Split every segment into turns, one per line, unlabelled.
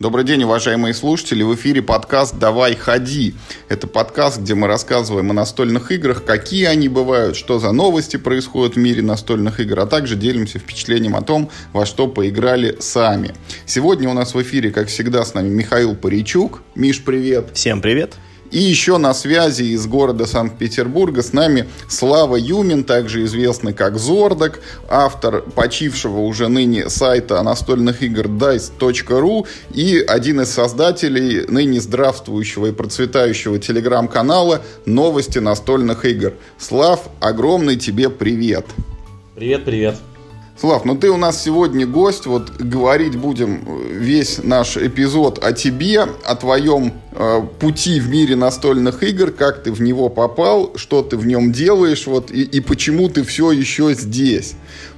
Добрый день, уважаемые слушатели. В эфире подкаст «Давай, ходи». Это подкаст, где мы рассказываем о настольных играх, какие они бывают, что за новости происходят в мире настольных игр, а также делимся впечатлением о том, во что поиграли сами. Сегодня у нас в эфире, как всегда, с нами Михаил Паричук. Миш, привет.
Всем привет.
И еще на связи из города Санкт-Петербурга с нами Слава Юмин, также известный как Зордок, автор почившего уже ныне сайта настольных игр dice.ru и один из создателей ныне здравствующего и процветающего телеграм-канала «Новости настольных игр». Слав, огромный тебе привет!
Привет-привет!
Слав, ну ты у нас сегодня гость, вот говорить будем весь наш эпизод о тебе, о твоем э, пути в мире настольных игр, как ты в него попал, что ты в нем делаешь, вот и, и почему ты все еще здесь.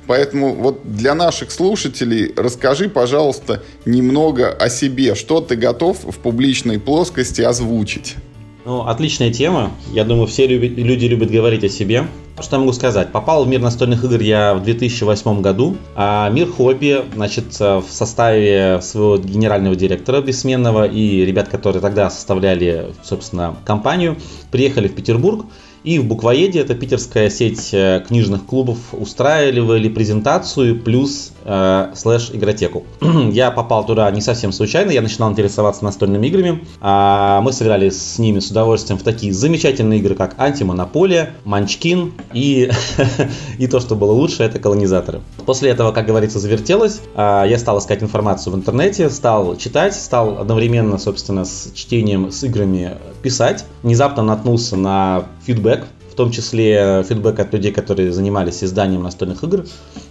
Поэтому вот для наших слушателей расскажи, пожалуйста, немного о себе, что ты готов в публичной плоскости озвучить.
Ну, отличная тема. Я думаю, все люди любят говорить о себе. Что я могу сказать? Попал в мир настольных игр я в 2008 году, а мир хобби, значит, в составе своего генерального директора бессменного и ребят, которые тогда составляли, собственно, компанию, приехали в Петербург и в Буквоеде, это питерская сеть э, книжных клубов, устраивали презентацию плюс э, слэш игротеку. я попал туда не совсем случайно, я начинал интересоваться настольными играми. А мы сыграли с ними с удовольствием в такие замечательные игры, как Антимонополия, Манчкин и, и то, что было лучше, это колонизаторы. После этого, как говорится, завертелось. А, я стал искать информацию в интернете, стал читать, стал одновременно, собственно, с чтением, с играми писать. Внезапно наткнулся на фидбэк, в том числе фидбэк от людей, которые занимались изданием настольных игр.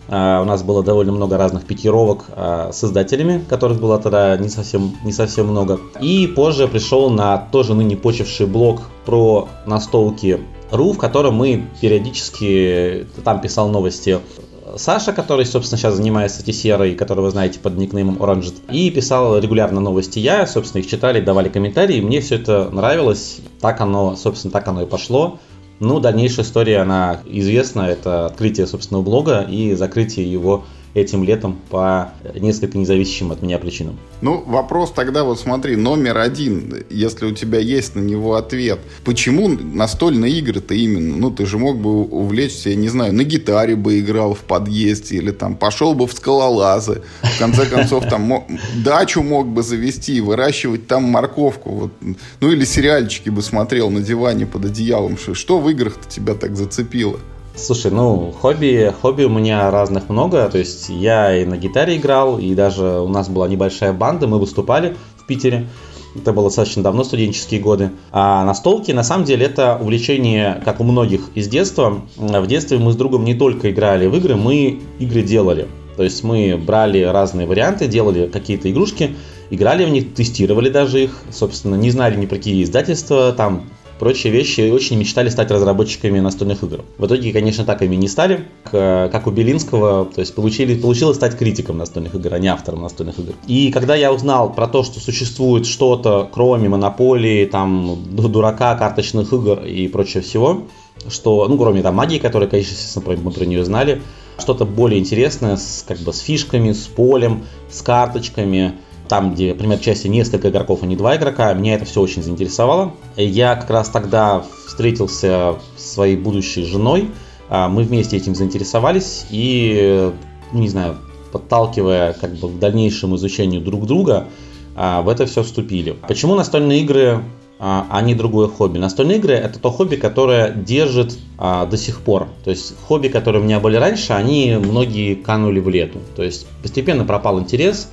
Uh, у нас было довольно много разных пикировок uh, с издателями, которых было тогда не совсем, не совсем много. И позже пришел на тоже ныне почивший блог про настолки ру, в котором мы периодически там писал новости Саша, который, собственно, сейчас занимается TCR, которого вы знаете под никнеймом Orange, и писал регулярно новости. Я, собственно, их читали, давали комментарии, мне все это нравилось, так оно, собственно, так оно и пошло. Ну, дальнейшая история, она известна, это открытие собственного блога и закрытие его этим летом по несколько независящим от меня причинам.
Ну, вопрос тогда вот смотри, номер один, если у тебя есть на него ответ. Почему настольные игры-то именно? Ну, ты же мог бы увлечься, я не знаю, на гитаре бы играл в подъезде или там пошел бы в скалолазы. В конце концов, там дачу мог бы завести и выращивать там морковку. Вот. Ну, или сериальчики бы смотрел на диване под одеялом. Что в играх-то тебя так зацепило?
Слушай, ну, хобби, хобби у меня разных много. То есть я и на гитаре играл, и даже у нас была небольшая банда, мы выступали в Питере. Это было достаточно давно, студенческие годы. А настолки, на самом деле, это увлечение, как у многих из детства. В детстве мы с другом не только играли в игры, мы игры делали. То есть мы брали разные варианты, делали какие-то игрушки, играли в них, тестировали даже их, собственно, не знали ни про какие издательства, там прочие вещи, и очень мечтали стать разработчиками настольных игр. В итоге, конечно, так ими не стали, как у Белинского, то есть получили, получилось стать критиком настольных игр, а не автором настольных игр. И когда я узнал про то, что существует что-то, кроме монополии, там, дурака, карточных игр и прочего всего, что, ну, кроме там магии, которая, конечно, естественно, мы про нее знали, что-то более интересное с, как бы, с фишками, с полем, с карточками, там, где, например, части несколько игроков, а не два игрока, меня это все очень заинтересовало. Я как раз тогда встретился с своей будущей женой, а, мы вместе этим заинтересовались и, не знаю, подталкивая как бы к дальнейшему изучению друг друга, а, в это все вступили. Почему настольные игры а не другое хобби. Настольные игры это то хобби, которое держит а, до сих пор. То есть хобби, которые у меня были раньше, они многие канули в лету. То есть постепенно пропал интерес,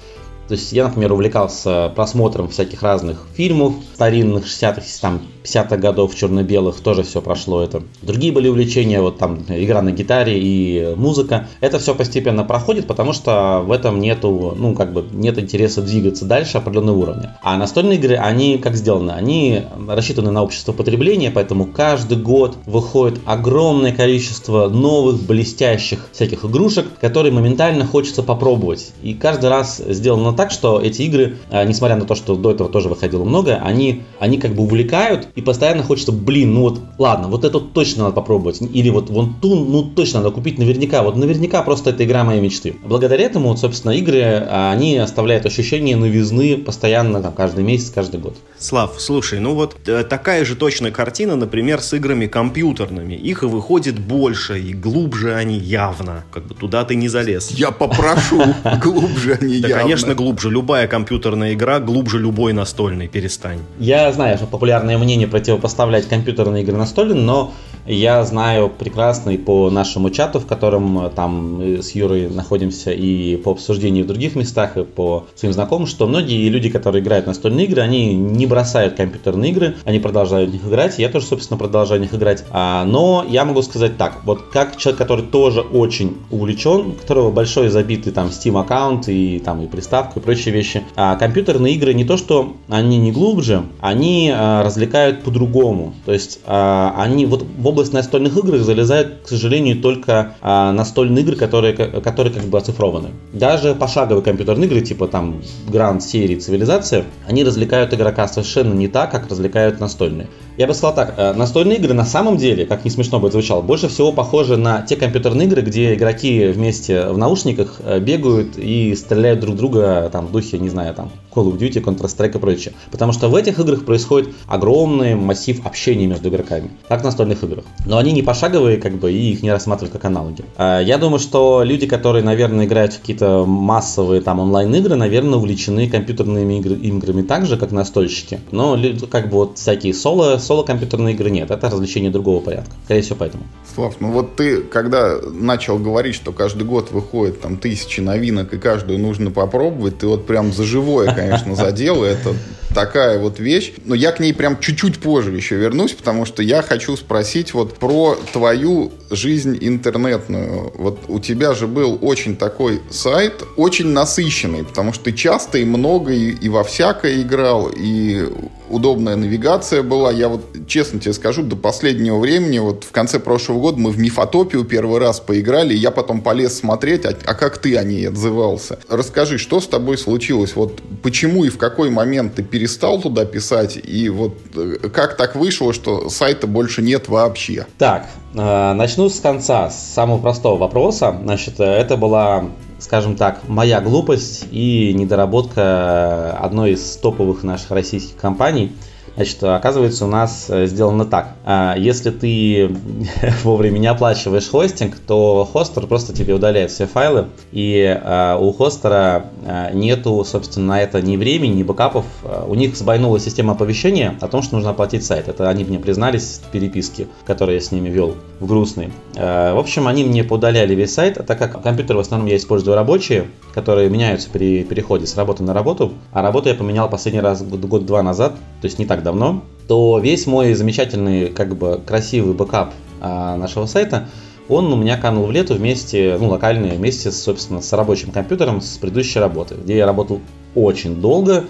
то есть я, например, увлекался просмотром всяких разных фильмов старинных 60-х, там 50-х годов черно-белых, тоже все прошло это. Другие были увлечения, вот там игра на гитаре и музыка. Это все постепенно проходит, потому что в этом нету, ну, как бы нет интереса двигаться дальше определенного уровня. А настольные игры, они как сделаны? Они рассчитаны на общество потребления, поэтому каждый год выходит огромное количество новых блестящих всяких игрушек, которые моментально хочется попробовать. И каждый раз сделано так, что эти игры, а, несмотря на то, что до этого тоже выходило много, они, они как бы увлекают и постоянно хочется, блин, ну вот, ладно, вот это точно надо попробовать, или вот вон ту, ну точно надо купить наверняка, вот наверняка просто это игра моей мечты. Благодаря этому, вот, собственно, игры, а, они оставляют ощущение новизны постоянно, там, каждый месяц, каждый год.
Слав, слушай, ну вот э, такая же точная картина, например, с играми компьютерными. Их и выходит больше, и глубже они явно. Как бы туда ты не залез.
Я попрошу, глубже они
явно. Да, конечно, глубже. Любая компьютерная игра глубже любой настольной, перестань.
Я знаю, что популярное мнение противопоставлять компьютерные игры настольным, но я знаю прекрасно и по нашему чату, в котором э, там мы с Юрой находимся, и по обсуждению в других местах, и по своим знакомым, что многие люди, которые играют настольные игры, они не бросают компьютерные игры, они продолжают в них играть, я тоже, собственно, продолжаю в них играть. А, но я могу сказать так, вот как человек, который тоже очень увлечен, у которого большой забитый там Steam аккаунт и там и приставка и прочие вещи, а компьютерные игры не то, что они не глубже, они а, развлекают по-другому. То есть а, они вот в область настольных игр залезают, к сожалению, только а, настольные игры, которые, которые как бы оцифрованы. Даже пошаговые компьютерные игры, типа там Гранд серии Цивилизация, они развлекают игрока совершенно не так, как развлекают настольные. Я бы сказал так, э, настольные игры на самом деле, как не смешно бы звучало, больше всего похожи на те компьютерные игры, где игроки вместе в наушниках э, бегают и стреляют друг друга там в духе, не знаю, там Call of Duty, Counter-Strike и прочее. Потому что в этих играх происходит огромный массив общения между игроками, как в настольных играх. Но они не пошаговые, как бы, и их не рассматривают как аналоги. А, я думаю, что люди, которые, наверное, играют в какие-то массовые там онлайн-игры, наверное, увлечены компьютерными играми так же, как настольщики. Но как бы вот всякие соло соло-компьютерные игры нет, это развлечение другого порядка. Скорее всего, поэтому.
Слав, ну вот ты, когда начал говорить, что каждый год выходит там тысячи новинок, и каждую нужно попробовать, ты вот прям за живое, конечно, задел, это такая вот вещь. Но я к ней прям чуть-чуть позже еще вернусь, потому что я хочу спросить вот про твою жизнь интернетную. Вот у тебя же был очень такой сайт, очень насыщенный, потому что ты часто и много и, и во всякое играл, и удобная навигация была. Я вот честно тебе скажу, до последнего времени, вот в конце прошлого года мы в Мифотопию первый раз поиграли, и я потом полез смотреть, а, а как ты о ней отзывался. Расскажи, что с тобой случилось? Вот почему и в какой момент ты перестал туда писать, и вот э, как так вышло, что сайта больше нет вообще?
Так, э, начну с конца, с самого простого вопроса. Значит, э, это была скажем так, моя глупость и недоработка одной из топовых наших российских компаний – Значит, оказывается, у нас э, сделано так. А, если ты вовремя не оплачиваешь хостинг, то хостер просто тебе удаляет все файлы, и а, у хостера а, нету, собственно, на это ни времени, ни бэкапов. У них сбойнула система оповещения о том, что нужно оплатить сайт. Это они мне признались в переписке, которые я с ними вел в грустные. В общем, они мне поудаляли весь сайт, а так как компьютер в основном я использую рабочие, которые меняются при переходе с работы на работу, а работу я поменял последний раз год-два назад, то есть не так давно, то весь мой замечательный, как бы красивый бэкап а, нашего сайта, он у меня канул в лету вместе, ну, локальный, вместе, собственно, с рабочим компьютером с предыдущей работы, где я работал очень долго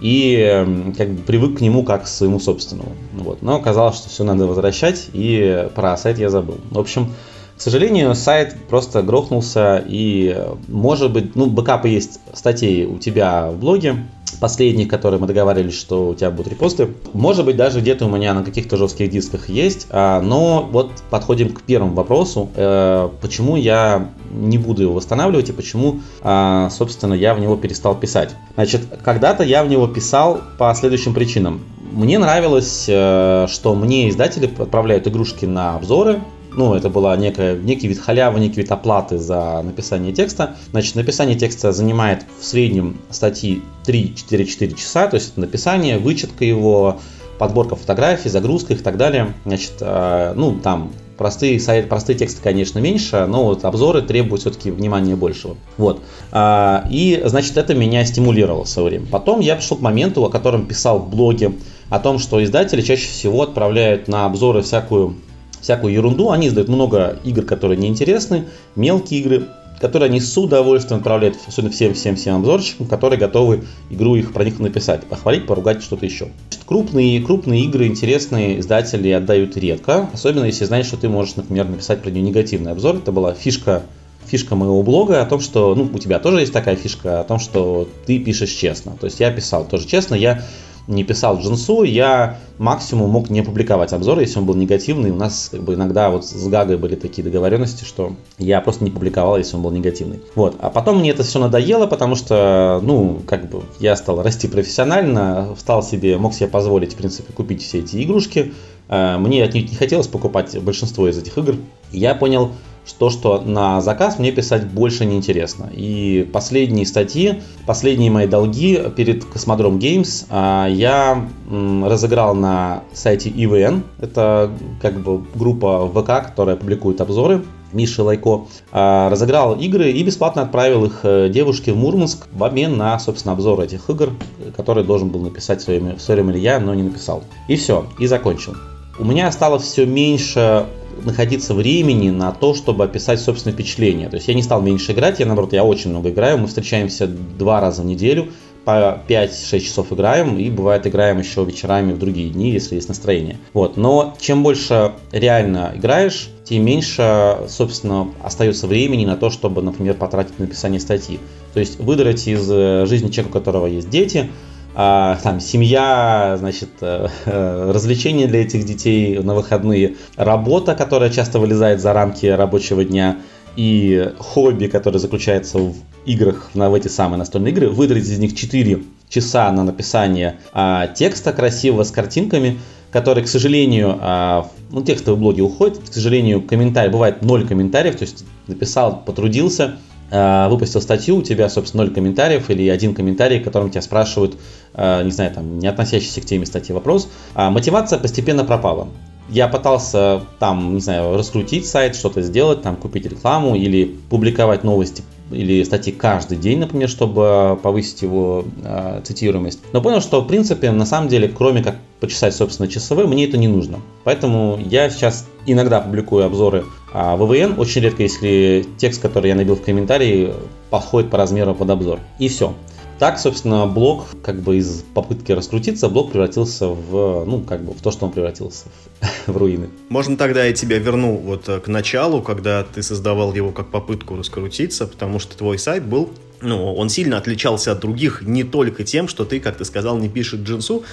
и как бы привык к нему как к своему собственному. Вот. Но оказалось, что все надо возвращать, и про сайт я забыл. В общем, к сожалению, сайт просто грохнулся, и, может быть, ну, бэкапы есть статей у тебя в блоге, последних, которые мы договаривались, что у тебя будут репосты. Может быть, даже где-то у меня на каких-то жестких дисках есть, а, но вот подходим к первому вопросу, э, почему я не буду его восстанавливать и почему, а, собственно, я в него перестал писать. Значит, когда-то я в него писал по следующим причинам. Мне нравилось, э, что мне издатели отправляют игрушки на обзоры, ну, это была некая, некий вид халявы, некий вид оплаты за написание текста. Значит, написание текста занимает в среднем статьи 3-4-4 часа, то есть написание, вычетка его, подборка фотографий, загрузка их и так далее. Значит, э, ну, там простые, простые тексты, конечно, меньше, но вот обзоры требуют все-таки внимания большего. Вот. А, и, значит, это меня стимулировало в свое. Потом я пришел к моменту, о котором писал в блоге, о том, что издатели чаще всего отправляют на обзоры всякую всякую ерунду. Они издают много игр, которые неинтересны, мелкие игры, которые они с удовольствием отправляют особенно всем-всем-всем обзорщикам, которые готовы игру их про них написать, похвалить, поругать, что-то еще. Крупные, крупные игры, интересные издатели отдают редко, особенно если знаешь, что ты можешь, например, написать про нее негативный обзор. Это была фишка фишка моего блога о том, что, ну, у тебя тоже есть такая фишка о том, что ты пишешь честно. То есть я писал тоже честно, я не писал Джинсу, я максимум мог не публиковать обзор, если он был негативный. У нас как бы иногда вот с Гагой были такие договоренности, что я просто не публиковал, если он был негативный. Вот. А потом мне это все надоело, потому что, ну, как бы я стал расти профессионально, стал себе, мог себе позволить, в принципе, купить все эти игрушки. Э, мне от них не хотелось покупать большинство из этих игр. Я понял, то, что на заказ мне писать больше не интересно. И последние статьи, последние мои долги перед Космодром Games а, я разыграл на сайте EVN. Это как бы группа ВК, которая публикует обзоры. Миши Лайко, а, разыграл игры и бесплатно отправил их э, девушке в Мурманск в обмен на, собственно, обзор этих игр, который должен был написать в свое время я, но не написал. И все, и закончил. У меня осталось все меньше находиться времени на то, чтобы описать собственное впечатление. То есть я не стал меньше играть, я наоборот, я очень много играю. Мы встречаемся два раза в неделю, по 5-6 часов играем, и бывает играем еще вечерами в другие дни, если есть настроение. Вот. Но чем больше реально играешь, тем меньше, собственно, остается времени на то, чтобы, например, потратить на написание статьи. То есть выдрать из э, жизни человека, у которого есть дети, а, там семья, значит, э, развлечения для этих детей на выходные, работа, которая часто вылезает за рамки рабочего дня, и хобби, которое заключается в играх, в эти самые настольные игры, выдрать из них 4 часа на написание а, текста красивого с картинками, который, к сожалению, а, ну, текстовые блоги уходят, к сожалению, комментарий, бывает 0 комментариев, то есть написал, потрудился, выпустил статью, у тебя, собственно, 0 комментариев или один комментарий, которым тебя спрашивают, а, не знаю, там, не относящийся к теме статьи вопрос, а мотивация постепенно пропала. Я пытался там, не знаю, раскрутить сайт, что-то сделать, там, купить рекламу или публиковать новости или статьи каждый день, например, чтобы повысить его э, цитируемость. Но понял, что в принципе, на самом деле, кроме как почесать, собственно, часовые, мне это не нужно. Поэтому я сейчас иногда публикую обзоры а ВВН, очень редко, если текст, который я набил в комментарии, подходит по размеру под обзор. И все. Так, собственно, блог, как бы из попытки раскрутиться, блог превратился в, ну, как бы в то, что он превратился в, в руины.
Можно тогда я тебя верну вот э, к началу, когда ты создавал его как попытку раскрутиться, потому что твой сайт был ну, он сильно отличался от других не только тем, что ты, как ты сказал, не пишешь джинсу,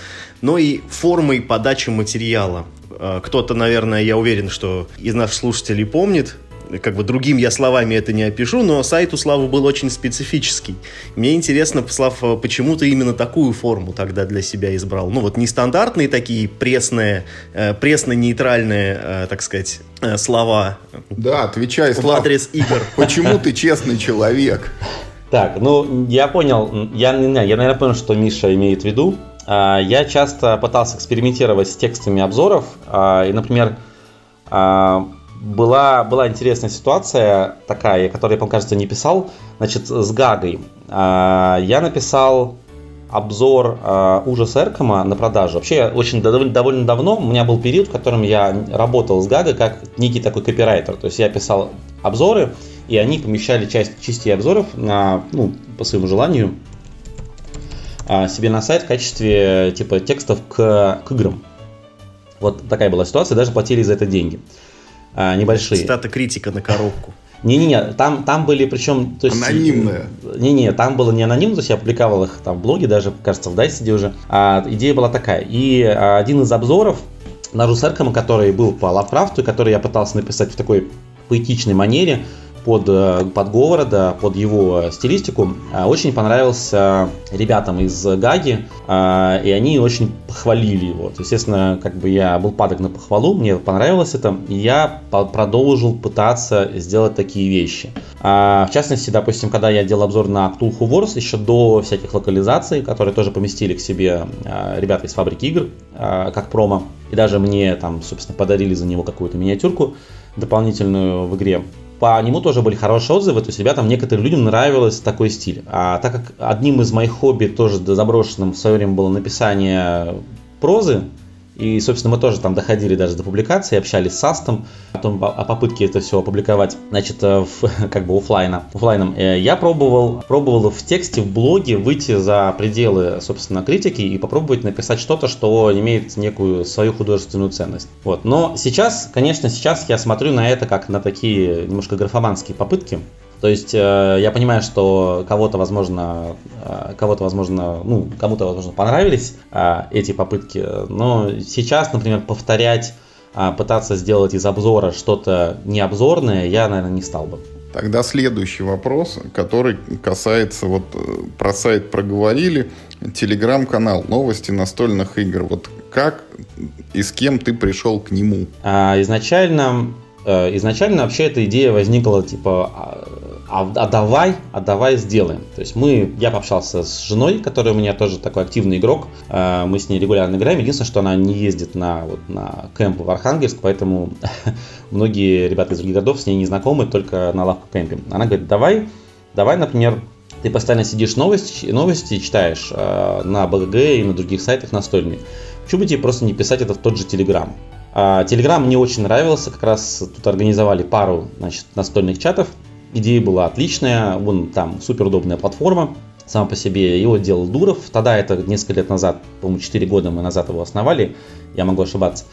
но и формой подачи материала. Э, кто-то, наверное, я уверен, что из наших слушателей помнит, как бы другим я словами это не опишу, но сайт у Славы был очень специфический. Мне интересно, Слав, почему ты именно такую форму тогда для себя избрал? Ну вот нестандартные такие пресные, э, пресно-нейтральные, э, так сказать, э, слова.
Да, отвечай,
Слав. В адрес игр.
Почему ты честный человек?
Так, ну, я понял, я, я, наверное, понял, что Миша имеет в виду. А, я часто пытался экспериментировать с текстами обзоров, а, и, например, а, была, была интересная ситуация такая, которую я, по кажется, не писал, значит, с Гагой. А, я написал обзор э, ужас Эркома на продажу. Вообще, очень довольно, давно у меня был период, в котором я работал с Гагой как некий такой копирайтер. То есть я писал обзоры, и они помещали часть частей обзоров на, ну, по своему желанию э, себе на сайт в качестве типа текстов к, к играм. Вот такая была ситуация, даже платили за это деньги а, небольшие.
Цитата критика на коробку.
Не-не-не, там, там были причем...
То есть, Анонимные.
Не-не, там было не анонимно, то есть я публиковал их там в блоге, даже, кажется, в Дайсиде уже. А, идея была такая. И а, один из обзоров на Русеркома, который был по Лавкрафту, который я пытался написать в такой поэтичной манере, под, э, под Говарда, под его стилистику, э, очень понравился ребятам из Гаги, э, и они очень похвалили его. Естественно, как бы я был падок на похвалу, мне понравилось это, и я продолжил пытаться сделать такие вещи. В частности, допустим, когда я делал обзор на Cthulhu Wars, еще до всяких локализаций, которые тоже поместили к себе ребята из фабрики игр, как промо, и даже мне там, собственно, подарили за него какую-то миниатюрку дополнительную в игре по нему тоже были хорошие отзывы, то есть ребятам, некоторым людям нравилось такой стиль. А так как одним из моих хобби тоже заброшенным в свое время было написание прозы, и, собственно, мы тоже там доходили даже до публикации, общались с Астом о, том, о попытке это все опубликовать, значит, э, в, как бы офлайна, офлайном. Э, я пробовал, пробовал в тексте, в блоге выйти за пределы, собственно, критики и попробовать написать что-то, что имеет некую свою художественную ценность. Вот. Но сейчас, конечно, сейчас я смотрю на это как на такие немножко графоманские попытки, То есть э, я понимаю, что кого-то, возможно, э, кого-то, возможно, ну, кому-то, возможно, понравились э, эти попытки, но сейчас, например, повторять, э, пытаться сделать из обзора что-то необзорное, я, наверное, не стал бы.
Тогда следующий вопрос, который касается, вот про сайт проговорили, телеграм-канал «Новости настольных игр». Вот как и с кем ты пришел к нему?
А, изначально, изначально вообще эта идея возникла типа а, а, а давай, а давай сделаем. То есть мы, я пообщался с женой, которая у меня тоже такой активный игрок, э, мы с ней регулярно играем. Единственное, что она не ездит на, вот, на кемп в Архангельск, поэтому многие ребята из других городов с ней не знакомы, только на лавку кемпе. Она говорит, давай, давай, например, ты постоянно сидишь новости, новости читаешь э, на БГГ и на других сайтах настольных. Почему бы тебе просто не писать это в тот же Телеграм? Телеграм мне очень нравился, как раз тут организовали пару значит, настольных чатов, идея была отличная, вон там супер удобная платформа, сама по себе, его делал Дуров, тогда это несколько лет назад, по-моему, 4 года мы назад его основали, я могу ошибаться,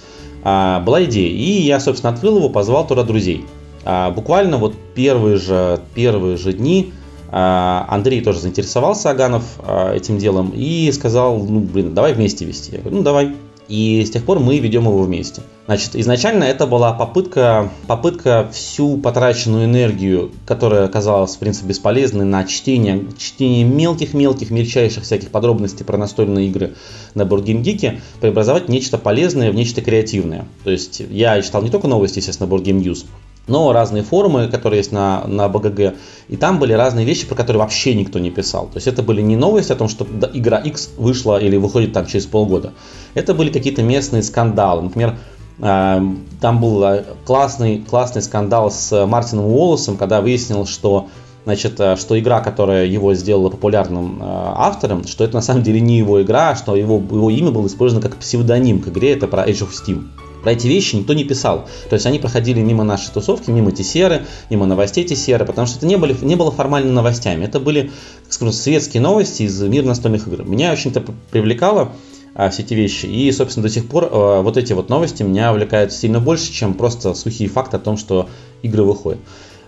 а, была идея, и я, собственно, открыл его, позвал туда друзей. А, буквально вот первые же, первые же дни а, Андрей тоже заинтересовался Аганов а, этим делом и сказал, ну, блин, давай вместе вести. Я говорю, ну, давай. И с тех пор мы ведем его вместе. Значит, изначально это была попытка, попытка всю потраченную энергию, которая оказалась, в принципе, бесполезной на чтение, чтение мелких-мелких, мельчайших всяких подробностей про настольные игры на BoardGameGeek, преобразовать в нечто полезное, в нечто креативное. То есть я читал не только новости, естественно, BoardGame News, но разные форумы, которые есть на, на БГГ, и там были разные вещи, про которые вообще никто не писал. То есть это были не новости о том, что игра X вышла или выходит там через полгода. Это были какие-то местные скандалы. Например, э, там был э, классный, классный скандал с Мартином Уоллесом, когда выяснилось, что значит, э, что игра, которая его сделала популярным автором, что это на самом деле не его игра, а что его, его имя было использовано как псевдоним к игре, это про Age of Steam. Про эти вещи никто не писал. То есть они проходили мимо нашей тусовки, мимо Тесеры, мимо новостей Тесеры, потому что это не, были, не было формально новостями. Это были, скажем, светские новости из мира настольных игр. Меня очень-то привлекало а, все эти вещи. И, собственно, до сих пор а, вот эти вот новости меня увлекают сильно больше, чем просто сухие факты о том, что игры выходят.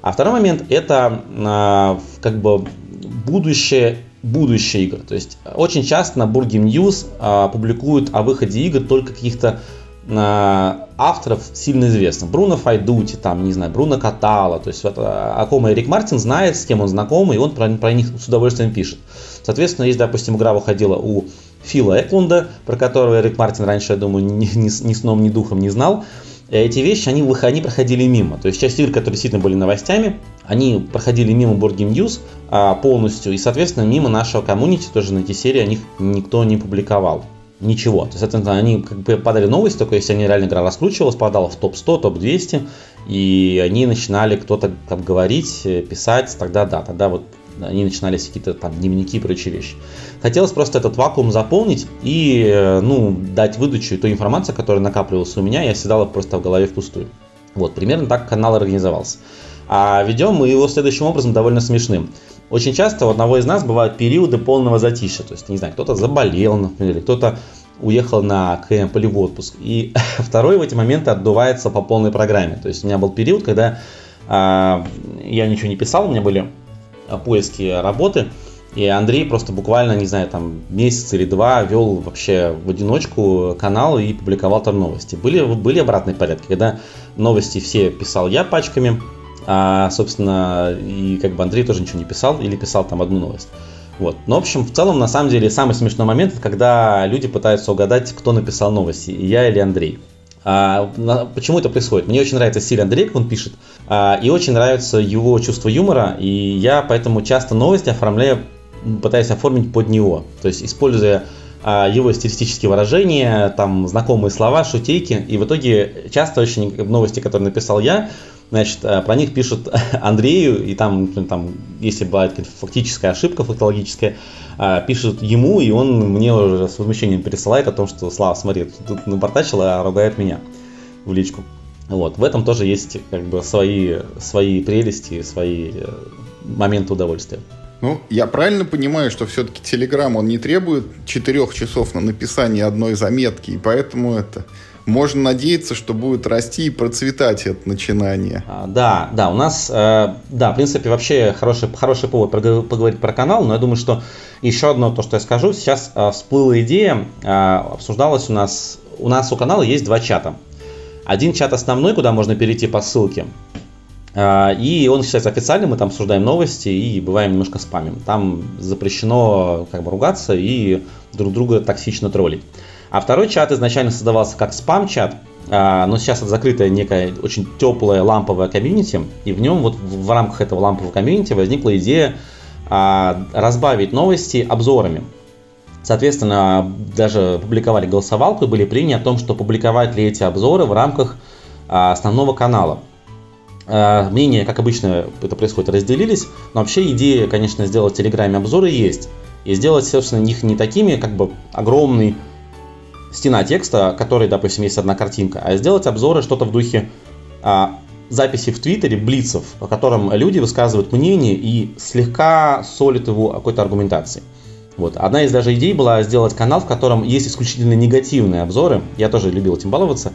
А второй момент это а, как бы будущее будущее игр. То есть очень часто на Burgame News а, публикуют о выходе игр только каких-то авторов сильно известно. Бруно Файдути, там, не знаю, Бруно Катала, то есть вот, о ком Эрик Мартин знает, с кем он знаком, и он про, про них с удовольствием пишет. Соответственно, есть, допустим, игра выходила у Фила Эклунда, про которого Эрик Мартин раньше, я думаю, ни, ни, ни сном, ни духом не знал. И эти вещи, они, они проходили мимо. То есть часть игр, которые действительно были новостями, они проходили мимо Board Game News а, полностью, и, соответственно, мимо нашего комьюнити, тоже на эти серии о них никто не публиковал ничего. То есть, соответственно, они как бы подали новость, только если они реально игра раскручивалась, попадала в топ-100, топ-200, и они начинали кто-то там говорить, э, писать, тогда да, тогда вот они начинали какие-то там дневники и прочие вещи. Хотелось просто этот вакуум заполнить и, э, ну, дать выдачу и ту информацию, которая накапливалась у меня, я седала просто в голове впустую. Вот, примерно так канал организовался. А ведем мы его следующим образом довольно смешным. Очень часто у одного из нас бывают периоды полного затишья. То есть, не знаю, кто-то заболел, например, кто-то уехал на кемп или в отпуск. И второй в эти моменты отдувается по полной программе. То есть у меня был период, когда э, я ничего не писал, у меня были поиски работы. И Андрей просто буквально, не знаю, там месяц или два вел вообще в одиночку канал и публиковал там новости. Были, были обратные порядки, когда новости все писал я пачками, а, собственно, и как бы Андрей тоже ничего не писал или писал там одну новость. Вот. Но, в общем, в целом, на самом деле, самый смешной момент, когда люди пытаются угадать, кто написал новости, я или Андрей. А, на, почему это происходит? Мне очень нравится стиль Андрея, как он пишет, а, и очень нравится его чувство юмора, и я поэтому часто новости оформляю, пытаюсь оформить под него. То есть, используя а, его стилистические выражения, там знакомые слова, шутейки, и в итоге часто очень новости, которые написал я, Значит, э, про них пишут Андрею, и там, там если бывает фактическая ошибка фактологическая, э, пишут ему, и он мне уже с возмущением пересылает о том, что Слава, смотри, тут напортачил, а ругает меня в личку. Вот, в этом тоже есть как бы свои, свои прелести, свои э, моменты удовольствия.
Ну, я правильно понимаю, что все-таки Telegram, он не требует четырех часов на написание одной заметки, и поэтому это можно надеяться, что будет расти и процветать это начинание.
А, да, да, у нас, э, да, в принципе, вообще хороший, хороший повод поговорить про канал, но я думаю, что еще одно то, что я скажу, сейчас э, всплыла идея, э, обсуждалась у нас, у нас у канала есть два чата. Один чат основной, куда можно перейти по ссылке, и он считается официальным, мы там обсуждаем новости и бываем немножко спамим. Там запрещено как бы ругаться и друг друга токсично троллить. А второй чат изначально создавался как спам-чат, а, но сейчас это закрытая некая очень теплая ламповая комьюнити, и в нем вот в рамках этого лампового комьюнити возникла идея а, разбавить новости обзорами. Соответственно, даже публиковали голосовалку и были приняты о том, что публиковать ли эти обзоры в рамках а, основного канала. Мнения, как обычно это происходит, разделились, но вообще идея, конечно, сделать в Телеграме обзоры есть. И сделать, собственно, их не такими, как бы огромный стена текста, который, допустим, есть одна картинка, а сделать обзоры что-то в духе а, записи в Твиттере, блицев, по которым люди высказывают мнение и слегка солят его какой-то аргументацией. Вот. Одна из даже идей была сделать канал, в котором есть исключительно негативные обзоры. Я тоже любил этим баловаться.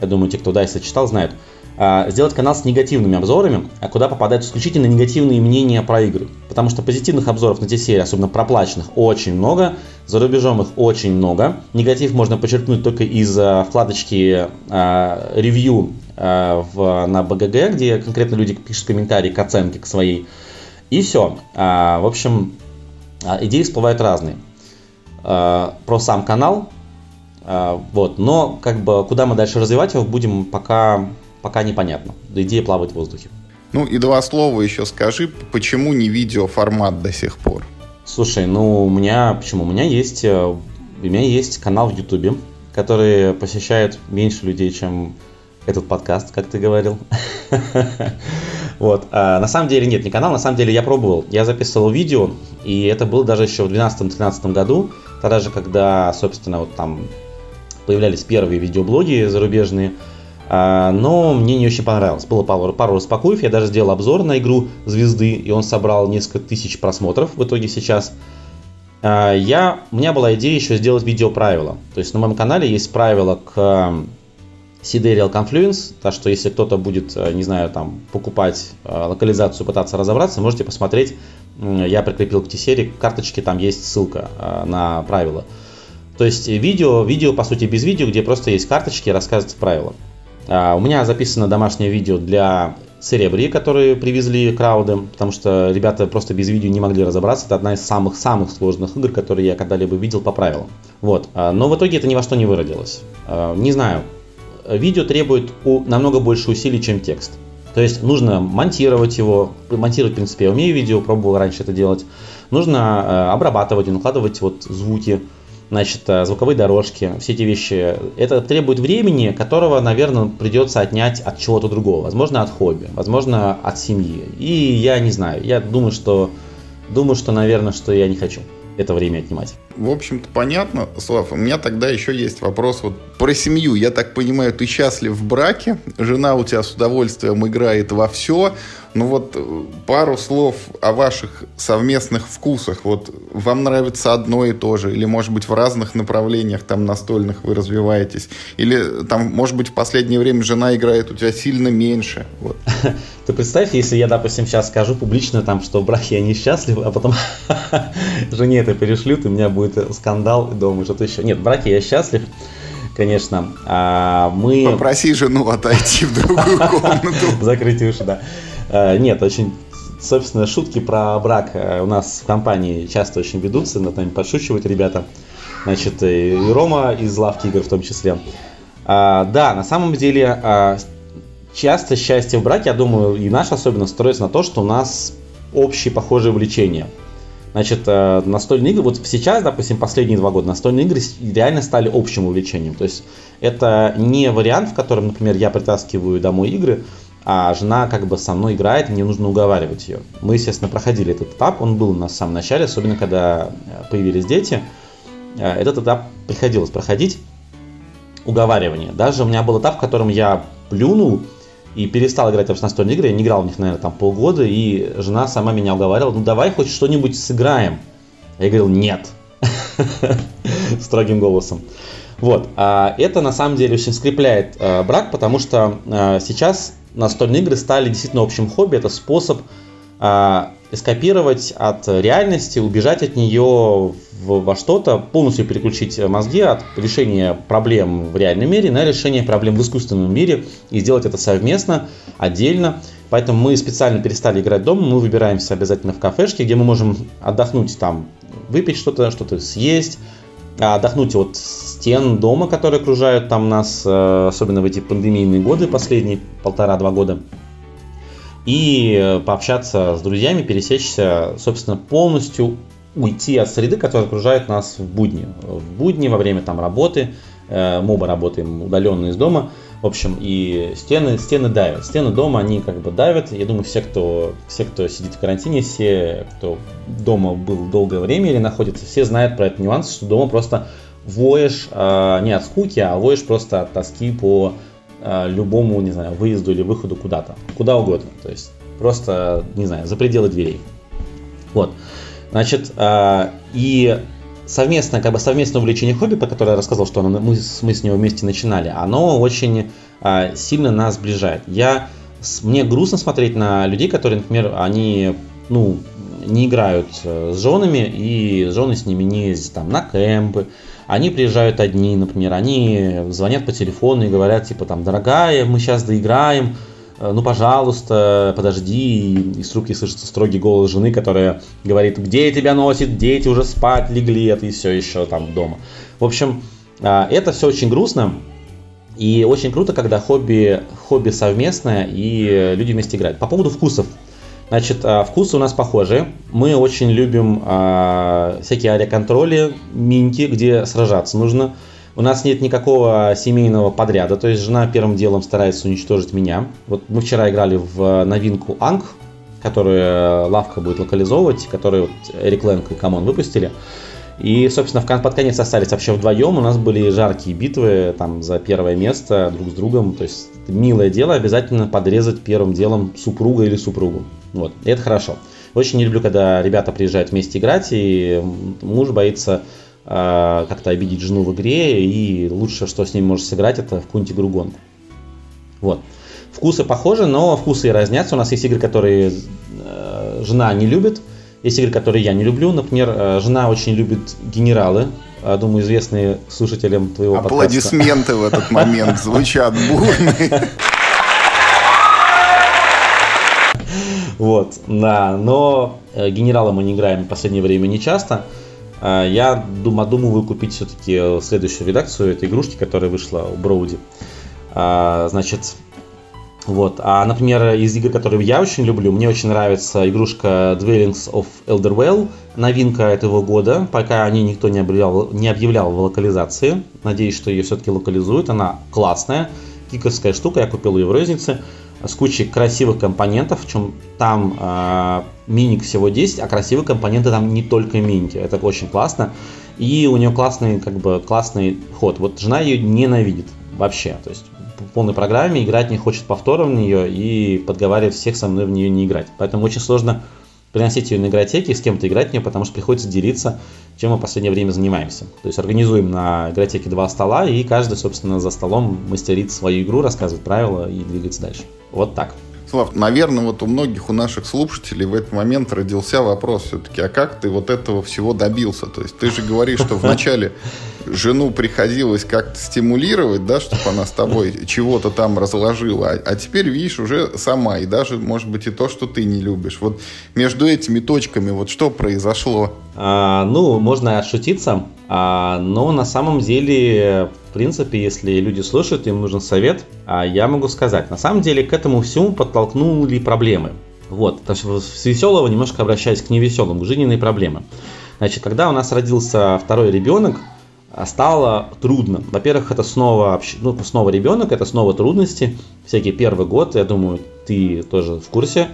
Я думаю, те, кто Дайса читал, знают. А, сделать канал с негативными обзорами, а куда попадают исключительно негативные мнения про игры. Потому что позитивных обзоров на те серии, особенно проплаченных, очень много, за рубежом их очень много. Негатив можно подчеркнуть только из а, вкладочки э, ревью э, в, на БГГ, где конкретно люди пишут комментарии к оценке к своей. И все. Э, в общем, идеи всплывают разные. Э, про сам канал, э, вот, но как бы куда мы дальше развивать его будем пока пока непонятно. Идея плавает в воздухе.
Ну и два слова еще скажи, почему не видеоформат до сих пор?
Слушай, ну у меня, почему? У меня есть, э, у меня есть канал в Ютубе, который посещает меньше людей, чем этот подкаст, как ты говорил. Вот. А, на самом деле нет, не канал, на самом деле я пробовал. Я записывал видео, и это было даже еще в 2012-2013 году, тогда же, когда, собственно, вот там появлялись первые видеоблоги зарубежные. А, но мне не очень понравилось. Было пару, пару распакуев, я даже сделал обзор на игру Звезды, и он собрал несколько тысяч просмотров в итоге сейчас. А, я, у меня была идея еще сделать видео правила. То есть на моем канале есть правила к Sidereal Confluence, так что если кто-то будет, не знаю, там покупать локализацию, пытаться разобраться, можете посмотреть. Я прикрепил к T-серии карточки, там есть ссылка на правила. То есть видео, видео по сути без видео, где просто есть карточки и рассказываются правила. У меня записано домашнее видео для Церебри, которые привезли крауды, потому что ребята просто без видео не могли разобраться. Это одна из самых-самых сложных игр, которые я когда-либо видел по правилам. Вот. А, но в итоге это ни во что не выродилось. А, не знаю. Видео требует намного больше усилий, чем текст. То есть нужно монтировать его. Монтировать, в принципе, я умею видео, пробовал раньше это делать. Нужно обрабатывать и накладывать вот звуки значит, э, звуковые дорожки, все эти вещи. Это требует времени, которого, наверное, придется отнять от чего-то другого. Возможно, от хобби, возможно, от семьи. И я не знаю, я думаю, что, думаю, что, наверное, что я не хочу это время отнимать.
В общем-то, понятно, Слав. У меня тогда еще есть вопрос вот про семью. Я так понимаю, ты счастлив в браке, жена у тебя с удовольствием играет во все, ну вот э, пару слов о ваших совместных вкусах. Вот вам нравится одно и то же, или может быть в разных направлениях там настольных вы развиваетесь, или там может быть в последнее время жена играет у тебя сильно меньше. Вот.
Ты представь, если я, допустим, сейчас скажу публично там, что в браке я несчастлив, а потом жене это перешлют, и у меня будет скандал дома, что-то еще. Нет, в браке я счастлив конечно. А мы...
Попроси жену отойти в другую комнату.
Закрыть уши, да. Э, нет, очень собственно, шутки про брак э, у нас в компании часто очень ведутся, над нами подшучивают ребята. Значит, и Рома из лавки игр в том числе. А, да, на самом деле, а, часто счастье в браке, я думаю, и наш особенно строится на то, что у нас общие похожие увлечения. Значит, э, настольные игры, вот сейчас, допустим, последние два года, настольные игры реально стали общим увлечением. То есть это не вариант, в котором, например, я притаскиваю домой игры, а жена как бы со мной играет, мне нужно уговаривать ее. Мы, естественно, проходили этот этап, он был на самом начале, особенно когда э, появились дети. Э, этот этап приходилось проходить, уговаривание. Даже у меня был этап, в котором я плюнул и перестал играть в настольные игры, я не играл в них, наверное, там полгода, и жена сама меня уговаривала, ну давай хоть что-нибудь сыграем. Я говорил, нет, строгим голосом. Вот. А это на самом деле очень скрепляет а, брак, потому что сейчас настольные игры стали действительно общим хобби. Это способ а, эскапировать от реальности, убежать от нее в, во что-то, полностью переключить мозги от решения проблем в реальном мире на решение проблем в искусственном мире и сделать это совместно, отдельно. Поэтому мы специально перестали играть дома, мы выбираемся обязательно в кафешке, где мы можем отдохнуть там, выпить что-то, что-то съесть, отдохнуть от стен дома, которые окружают там нас, э, особенно в эти пандемийные годы, последние полтора-два года. И э, пообщаться с друзьями, пересечься, собственно, полностью уйти от среды, которая окружает нас в будни. В будни, во время там работы, э, мы оба работаем удаленно из дома, в общем, и стены, стены давят. Стены дома, они как бы давят. Я думаю, все, кто, все, кто сидит в карантине, все, кто дома был долгое время или находится, все знают про этот нюанс, что дома просто воешь э, не от скуки, а воешь просто от тоски по Э, любому, не знаю, выезду или выходу куда-то, куда угодно. То есть просто, не знаю, за пределы дверей. Вот. Значит, э, и совместное, как бы совместное увлечение хобби, по которое я рассказал, что оно, мы, мы с него вместе начинали, оно очень э, сильно нас сближает. Я, мне грустно смотреть на людей, которые, например, они, ну, не играют с женами, и жены с ними не ездят там на кемпы, они приезжают одни, например, они звонят по телефону и говорят, типа, там, дорогая, мы сейчас доиграем, э, ну, пожалуйста, подожди, и с трубки слышится строгий голос жены, которая говорит, где тебя носит, дети уже спать легли, а ты все еще там дома. В общем, э, это все очень грустно, и очень круто, когда хобби, хобби совместное, и люди вместе играют. По поводу вкусов. Значит, а, вкусы у нас похожи. Мы очень любим а, всякие area контроли, миньки, где сражаться нужно. У нас нет никакого семейного подряда, то есть жена первым делом старается уничтожить меня. Вот мы вчера играли в новинку Ankh, которую лавка будет локализовывать, которую вот Эрик Лэнг и CMON выпустили. И, собственно, в, под конец остались вообще вдвоем. У нас были жаркие битвы там за первое место друг с другом. То есть, милое дело обязательно подрезать первым делом супруга или супругу. Вот, и это хорошо. Очень не люблю, когда ребята приезжают вместе играть, и муж боится э, как-то обидеть жену в игре, и лучше, что с ним может сыграть, это в какую-нибудь игру гонку. Вот. Вкусы похожи, но вкусы и разнятся. У нас есть игры, которые э, жена не любит, есть игры, которые я не люблю. Например, э, жена очень любит генералы. Думаю, известные слушателям твоего
Аплодисменты подкаста. в этот момент звучат бурные.
Вот, да, но э, генерала мы не играем в последнее время не часто. Э, я думаю, думаю купить все-таки следующую редакцию этой игрушки, которая вышла у Броуди. Э, значит, вот. А, например, из игр, которые я очень люблю, мне очень нравится игрушка Dwellings of Elderwell, новинка этого года, пока о ней никто не объявлял, не объявлял в локализации. Надеюсь, что ее все-таки локализуют. Она классная, киковская штука, я купил ее в рознице с кучей красивых компонентов, в чем там э, миник всего 10, а красивые компоненты там не только миники. Это очень классно. И у нее классный, как бы, классный ход. Вот жена ее ненавидит вообще. То есть в полной программе играть не хочет повторов в нее и подговаривает всех со мной в нее не играть. Поэтому очень сложно приносить ее на игротеки с кем-то играть в нее, потому что приходится делиться, чем мы в последнее время занимаемся. То есть организуем на игротеке два стола, и каждый, собственно, за столом мастерит свою игру, рассказывает правила и двигается дальше. Вот так.
Слав, наверное, вот у многих, у наших слушателей в этот момент родился вопрос все-таки, а как ты вот этого всего добился? То есть ты же говоришь, что вначале жену приходилось как-то стимулировать, да, чтобы она с тобой чего-то там разложила, а, а теперь, видишь, уже сама, и даже, может быть, и то, что ты не любишь. Вот между этими точками вот что произошло?
А, ну, можно отшутиться, а, но на самом деле, в принципе, если люди слушают, им нужен совет, а я могу сказать, на самом деле к этому всему подтолкнули проблемы. Вот, то есть с веселого немножко обращаясь к невеселым, к жизненной проблемы. Значит, когда у нас родился второй ребенок, стало трудно. Во-первых, это снова, ну, снова ребенок, это снова трудности. Всякий первый год, я думаю, ты тоже в курсе.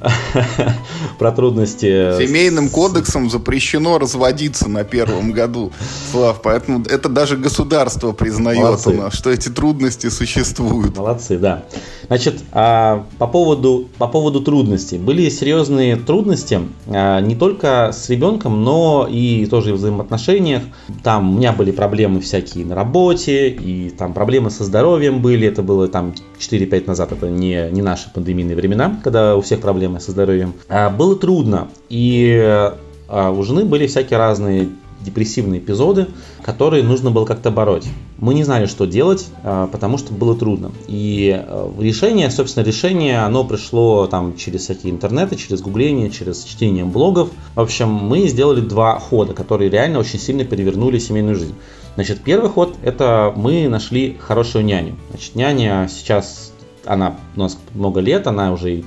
про трудности.
Семейным кодексом запрещено разводиться на первом году, Слав, поэтому это даже государство признает Молодцы. нас, что эти трудности существуют.
Молодцы, да. Значит, а, по поводу, по поводу трудностей. Были серьезные трудности а, не только с ребенком, но и тоже в взаимоотношениях. Там у меня были проблемы всякие на работе, и там проблемы со здоровьем были. Это было там 4-5 назад, это не, не наши пандемийные времена, когда у всех проблемы со здоровьем. А, было трудно, и у жены были всякие разные депрессивные эпизоды, которые нужно было как-то бороть. Мы не знали, что делать, а, потому что было трудно. И а, решение, собственно, решение, оно пришло там через всякие интернеты, через гугление, через чтение блогов. В общем, мы сделали два хода, которые реально очень сильно перевернули семейную жизнь. Значит, первый ход – это мы нашли хорошую няню. Значит, няня сейчас, она у нас много лет, она уже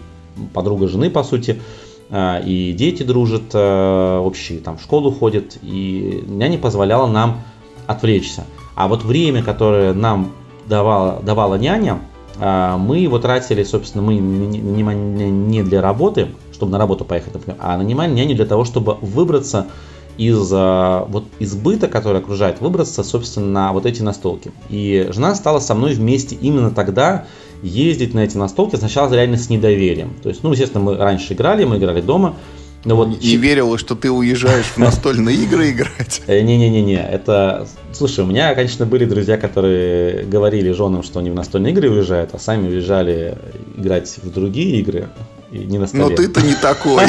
подруга жены, по сути, а, и дети дружат, э, общие там в школу ходят, и няня позволяла нам отвлечься. А вот время, которое нам давала, давала няня, а, мы его тратили, собственно, мы не для работы, чтобы на работу поехать, например, а нанимали няню для того, чтобы выбраться из вот избыта, который окружает, выбраться, собственно, на вот эти настолки. И жена стала со мной вместе именно тогда, ездить на эти настолки сначала реально с недоверием. То есть, ну, естественно, мы раньше играли, мы играли дома,
но вот... Не верила, что ты уезжаешь в настольные игры играть?
Э, не-не-не-не, это... Слушай, у меня, конечно, были друзья, которые говорили женам, что они в настольные игры уезжают, а сами уезжали играть в другие игры. И не на столе.
Но ты-то не такой.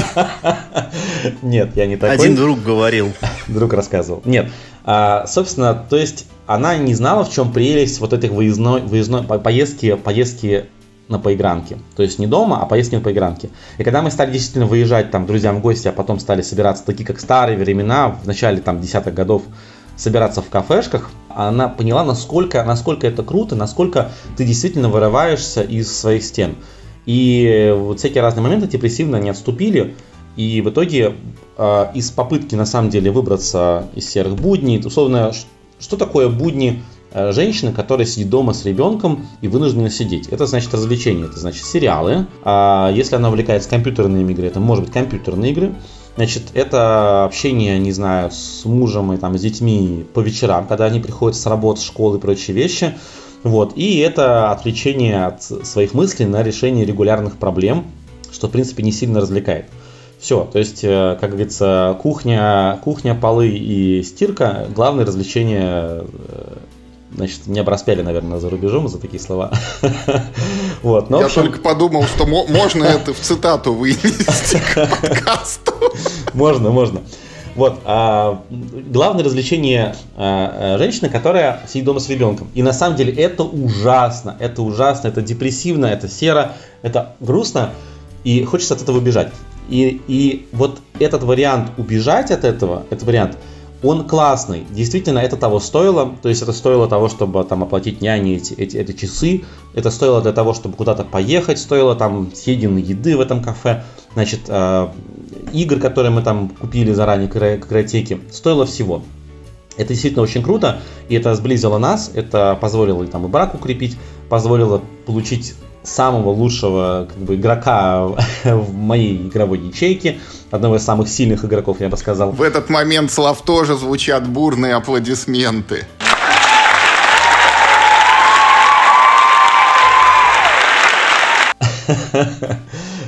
Нет, я не такой.
Один друг говорил.
Друг рассказывал. Нет, а, собственно, то есть она не знала, в чем прелесть вот этих выездной, выездной поездки, поездки на поигранке. То есть не дома, а поездки на поигранке. И когда мы стали действительно выезжать там друзьям в гости, а потом стали собираться такие, как старые времена, в начале там десятых годов, собираться в кафешках, она поняла, насколько, насколько это круто, насколько ты действительно вырываешься из своих стен. И вот всякие разные моменты депрессивно не отступили. И в итоге э, из попытки на самом деле выбраться из серых будней, условно, что такое будни э, женщины, которая сидит дома с ребенком и вынуждена сидеть? Это значит развлечение, это значит сериалы. А если она увлекается компьютерными играми, это может быть компьютерные игры. Значит, это общение, не знаю, с мужем и там, с детьми по вечерам, когда они приходят с работы, школы и прочие вещи. Вот. И это отвлечение от своих мыслей на решение регулярных проблем, что, в принципе, не сильно развлекает. Все, то есть, э, как говорится, кухня, кухня, полы и стирка – главное развлечение э, Значит, меня бы распяли, наверное, за рубежом за такие слова.
вот, но, Я общем... только подумал, что можно это в цитату вынести к подкасту.
можно, можно. Вот, а, главное развлечение а, а, женщины, которая сидит дома с ребенком. И на самом деле это ужасно, это ужасно, это депрессивно, это серо, это грустно, и хочется от этого убежать. И, и вот этот вариант убежать от этого, этот вариант, он классный. Действительно, это того стоило. То есть это стоило того, чтобы там оплатить няне эти, эти, эти часы. Это стоило для того, чтобы куда-то поехать. Стоило там съеденной еды в этом кафе. Значит, э, игр, которые мы там купили заранее к игротеке. Стоило всего. Это действительно очень круто, и это сблизило нас, это позволило там и брак укрепить, позволило получить самого лучшего как бы, игрока в моей игровой ячейке, одного из самых сильных игроков, я бы сказал.
В этот момент, Слав, тоже звучат бурные аплодисменты.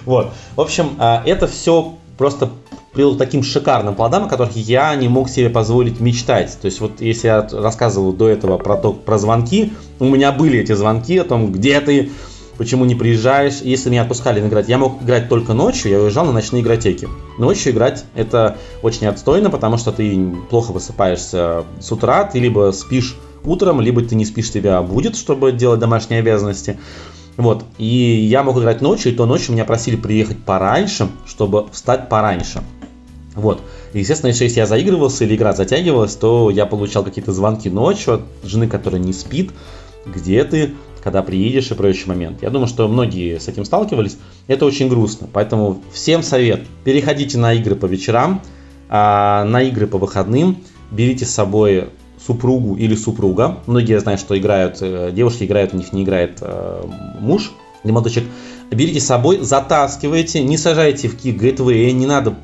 Вот. В общем, а, это все просто привел таким шикарным плодам, о которых я не мог себе позволить мечтать. То есть вот если я рассказывал до этого про, то, про звонки, у меня были эти звонки о том, где ты, почему не приезжаешь. Если меня отпускали играть, я мог играть только ночью, я уезжал на ночные игротеки. Ночью играть это очень отстойно, потому что ты плохо высыпаешься с утра, ты либо спишь утром, либо ты не спишь, тебя будет, чтобы делать домашние обязанности. Вот, и я мог играть ночью, и то ночью меня просили приехать пораньше, чтобы встать пораньше. Вот. Естественно, если я заигрывался или игра затягивалась, то я получал какие-то звонки ночью от жены, которая не спит, где ты, когда приедешь и прочий момент. Я думаю, что многие с этим сталкивались. Это очень грустно. Поэтому всем совет. Переходите на игры по вечерам, а, на игры по выходным. Берите с собой супругу или супруга. Многие знают, что играют, э, девушки играют, у них не играет э, муж или молодой берите с собой, затаскивайте, не сажайте в гейтвей, не надо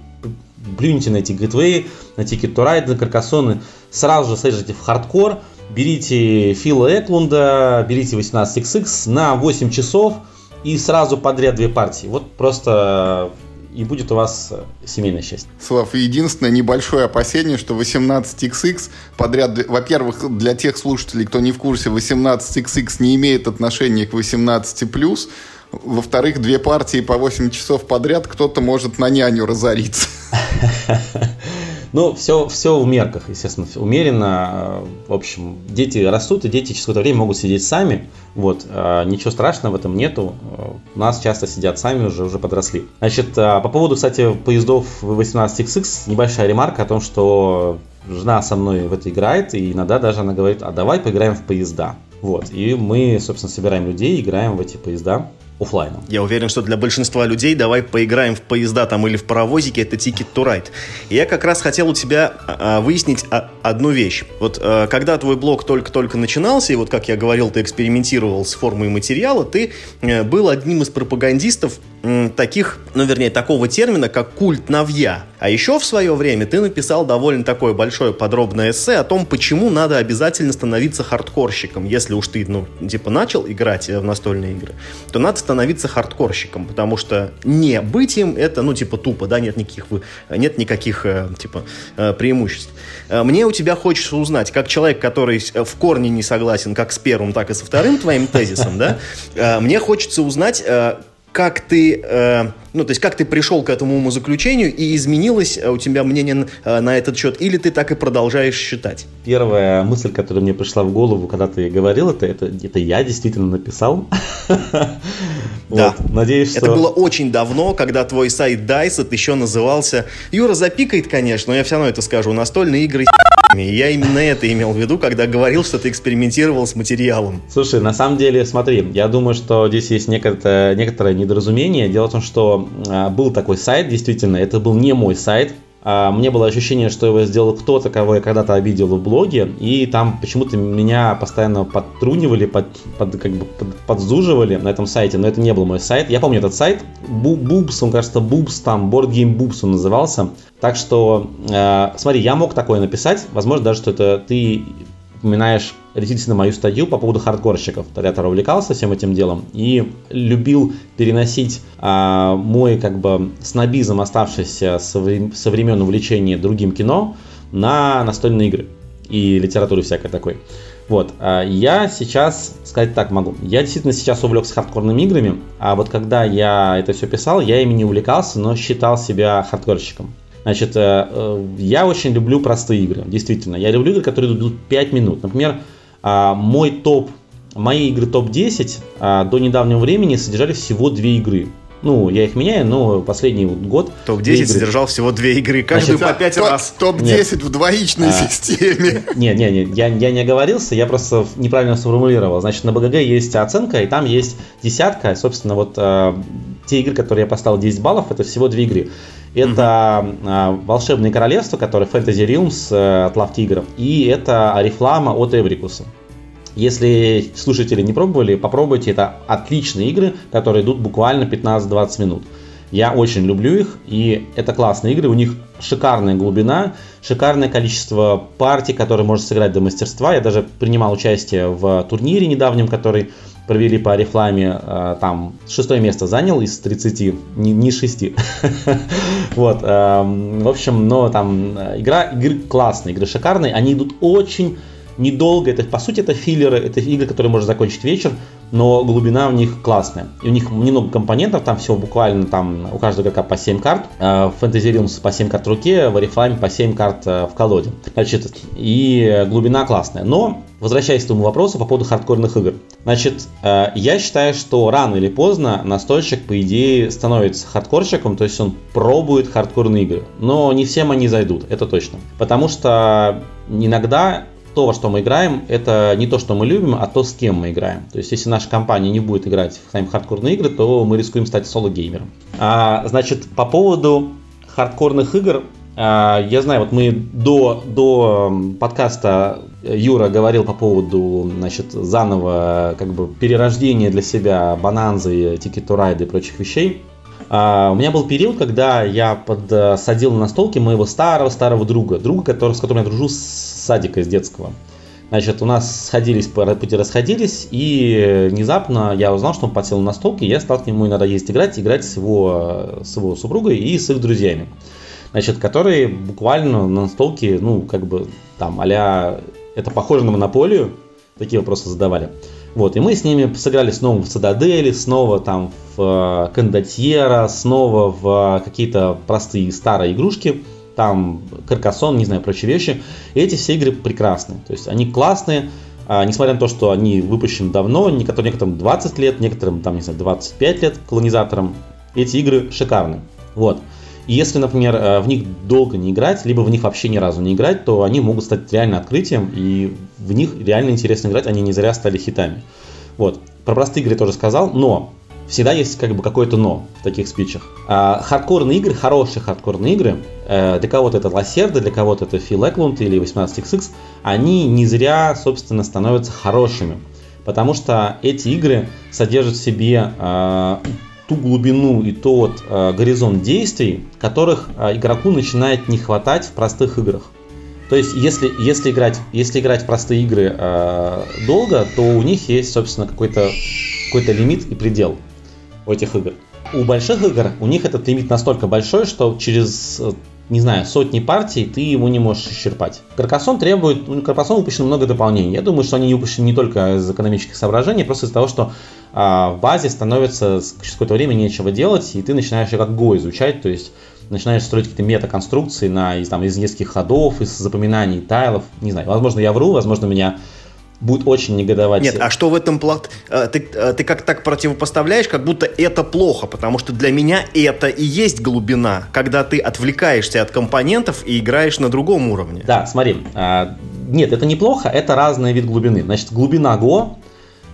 плюните на эти гейтвеи, на Ticket to на Каркасоны, сразу же сажайте в хардкор, берите Фила Эклунда, берите 18XX на 8 часов и сразу подряд две партии. Вот просто и будет у вас семейное счастье.
Слав, единственное небольшое опасение, что 18XX подряд, во-первых, для тех слушателей, кто не в курсе, 18XX не имеет отношения к 18+, во-вторых, две партии по 8 часов подряд кто-то может на няню разориться.
Ну, все, все в мерках, естественно, умеренно. В общем, дети растут, и дети через какое-то время могут сидеть сами. Вот, а, ничего страшного в этом нету. У нас часто сидят сами уже, уже подросли. Значит, по поводу, кстати, поездов 18XX, небольшая ремарка о том, что жена со мной в это играет, и иногда даже она говорит, а давай поиграем в поезда. Вот, и мы, собственно, собираем людей, играем в эти поезда офлайном.
Я уверен, что для большинства людей давай поиграем в поезда там или в паровозики, это Ticket to Ride. И я как раз хотел у тебя а, а выяснить а, одну вещь. Вот а, когда твой блог только-только начинался, и вот как я говорил, ты экспериментировал с формой материала, ты а, был одним из пропагандистов таких, ну вернее, такого термина, как культ навья. А еще в свое время ты написал довольно такое большое подробное эссе о том, почему надо обязательно становиться хардкорщиком. Если уж ты, ну, типа, начал играть в настольные игры, то надо становиться хардкорщиком, потому что не быть им это, ну, типа, тупо, да, нет никаких, нет никаких, э, типа, э, преимуществ. Э, мне у тебя хочется узнать, как человек, который в корне не согласен как с первым, так и со вторым твоим тезисом, да, мне хочется узнать, как ты, э, ну, то есть как ты пришел к этому умозаключению и изменилось э, у тебя мнение э, на этот счет, или ты так и продолжаешь считать?
Первая мысль, которая мне пришла в голову, когда ты говорил это, это, это я действительно написал.
Да. Надеюсь, что... Это было очень давно, когда твой сайт Dicet еще назывался... Юра запикает, конечно, но я все равно это скажу. Настольные игры я именно это имел в виду, когда говорил, что ты экспериментировал с материалом.
Слушай, на самом деле, смотри, я думаю, что здесь есть некоторое, некоторое недоразумение. Дело в том, что э, был такой сайт, действительно, это был не мой сайт, а, мне было ощущение, что его сделал кто-то, кого я когда-то обидел в блоге, и там почему-то меня постоянно подтрунивали, под, под, как бы под, подзуживали на этом сайте, но это не был мой сайт. Я помню этот сайт, Бубс, он кажется Бубс, там, Board Game Boobs он назывался. Так что, э, смотри, я мог такое написать, возможно даже, что это ты упоминаешь действительно мою статью по поводу хардкорщиков. Тогда я увлекался всем этим делом и любил переносить а, мой как бы снобизм, оставшийся со, со времен увлечения другим кино, на настольные игры и литературу всякой такой. Вот, а я сейчас сказать так могу. Я действительно сейчас увлекся хардкорными играми, а вот когда я это все писал, я ими не увлекался, но считал себя хардкорщиком. Значит, э, э, я очень люблю простые игры, действительно. Я люблю игры, которые идут 5 минут. Например, а, мой топ, мои игры топ-10 а, до недавнего времени содержали всего две игры. Ну, я их меняю, но последний год...
Топ-10 содержал всего две игры, каждую Значит, по пять раз.
Топ-10 в двоичной а, системе.
Нет, нет, нет, я, я не оговорился, я просто неправильно сформулировал. Значит, на БГГ есть оценка, и там есть десятка. Собственно, вот э, те игры, которые я поставил 10 баллов, это всего две игры. Это mm-hmm. «Волшебное королевство», которое Fantasy Realms э, от Love Tiger, и это «Арифлама» от Эврикуса. Если слушатели не пробовали, попробуйте. Это отличные игры, которые идут буквально 15-20 минут. Я очень люблю их, и это классные игры. У них шикарная глубина, шикарное количество партий, которые можно сыграть до мастерства. Я даже принимал участие в турнире недавнем, который провели по Арифламе, э, там шестое место занял из 30, не, не 6. вот, эм, в общем, но там э, игра, игры классные, игры шикарные, они идут очень недолго, это по сути это филлеры, это игры, которые можно закончить вечер, но глубина у них классная. И у них немного компонентов, там всего буквально там у каждого игрока по 7 карт, э, в Fantasy Realms по 7 карт в руке, в Oriflame по 7 карт э, в колоде. Значит, и глубина классная. Но, возвращаясь к тому вопросу по поводу хардкорных игр. Значит, э, я считаю, что рано или поздно настольщик, по идее, становится хардкорщиком, то есть он пробует хардкорные игры. Но не всем они зайдут, это точно. Потому что иногда то, во что мы играем, это не то, что мы любим, а то, с кем мы играем. То есть, если наша компания не будет играть в хардкорные игры, то мы рискуем стать соло-геймером. А, значит, по поводу хардкорных игр, а, я знаю, вот мы до, до подкаста Юра говорил по поводу, значит, заново, как бы, перерождения для себя Бананзы, Ride и прочих вещей. Uh, у меня был период, когда я подсадил на столке моего старого-старого друга, друга, который, с которым я дружу с садика, из детского. Значит, у нас сходились, пути расходились, и внезапно я узнал, что он подсел на столке, и я стал к нему иногда ездить играть, играть с его, с его супругой и с их друзьями. Значит, которые буквально на столке, ну, как бы, там, а это похоже на монополию, такие вопросы задавали. Вот, и мы с ними сыграли снова в Цитадели, снова там в э, Кондотьера, снова в какие-то простые старые игрушки – там Каркасон, не знаю, прочие вещи. И эти все игры прекрасны. То есть они классные, а, несмотря на то, что они выпущены давно, некоторым, некоторым 20 лет, некоторым, там, не знаю, 25 лет колонизаторам, эти игры шикарны. Вот. И если, например, э, в них долго не играть, либо в них вообще ни разу не играть, то они могут стать реально открытием, и в них реально интересно играть, они не зря стали хитами. Вот. Про простые игры тоже сказал, но всегда есть как бы какое-то но в таких спичах. А, хардкорные игры, хорошие хардкорные игры, э, для кого-то это Лассерда, для кого-то это Фил Эклунд или 18XX, они не зря, собственно, становятся хорошими. Потому что эти игры содержат в себе э, ту глубину и тот э, горизонт действий, которых э, игроку начинает не хватать в простых играх. То есть, если, если, играть, если играть в простые игры э, долго, то у них есть, собственно, какой-то какой лимит и предел у этих игр. У больших игр у них этот лимит настолько большой, что через э, не знаю, сотни партий, ты его не можешь исчерпать. Каркасон требует, у Каркасон выпущено много дополнений. Я думаю, что они выпущены не только из экономических соображений, просто из-за того, что а, в базе становится через какое-то время нечего делать, и ты начинаешь как Go изучать, то есть начинаешь строить какие-то метаконструкции на, из, там, из нескольких ходов, из запоминаний тайлов. Не знаю, возможно, я вру, возможно, меня будет очень негодовать.
Нет, а что в этом плохо? Э, ты, э, ты как так противопоставляешь, как будто это плохо, потому что для меня это и есть глубина, когда ты отвлекаешься от компонентов и играешь на другом уровне.
Да, смотри, а, нет, это неплохо, это разный вид глубины. Значит, глубина Go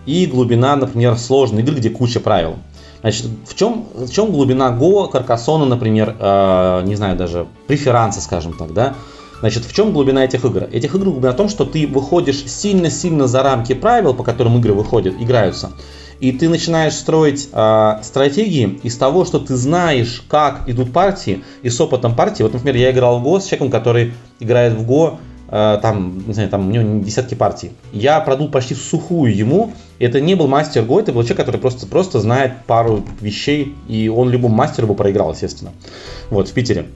и глубина, например, сложной игры, где куча правил. Значит, в чем, в чем глубина Go, Каркасона, например, э, не знаю, даже преферанса, скажем так, да? Значит, в чем глубина этих игр? Этих игр глубина в том, что ты выходишь сильно-сильно за рамки правил, по которым игры выходят, играются, и ты начинаешь строить э, стратегии из того, что ты знаешь, как идут партии, и с опытом партии. Вот, например, я играл в Го с человеком, который играет в Го, э, там, не знаю, там у него десятки партий. Я продул почти в сухую ему. Это не был мастер Го, это был человек, который просто, просто знает пару вещей, и он любому мастеру бы проиграл, естественно. Вот, в Питере.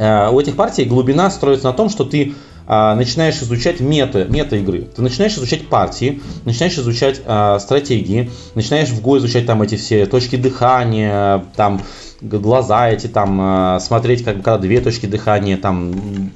Э, у этих партий глубина строится на том, что ты а, начинаешь изучать мета, мета игры. Ты начинаешь изучать партии, начинаешь изучать а, стратегии, начинаешь в Go изучать там эти все точки дыхания, там глаза эти, там а, смотреть, как, когда две точки дыхания, там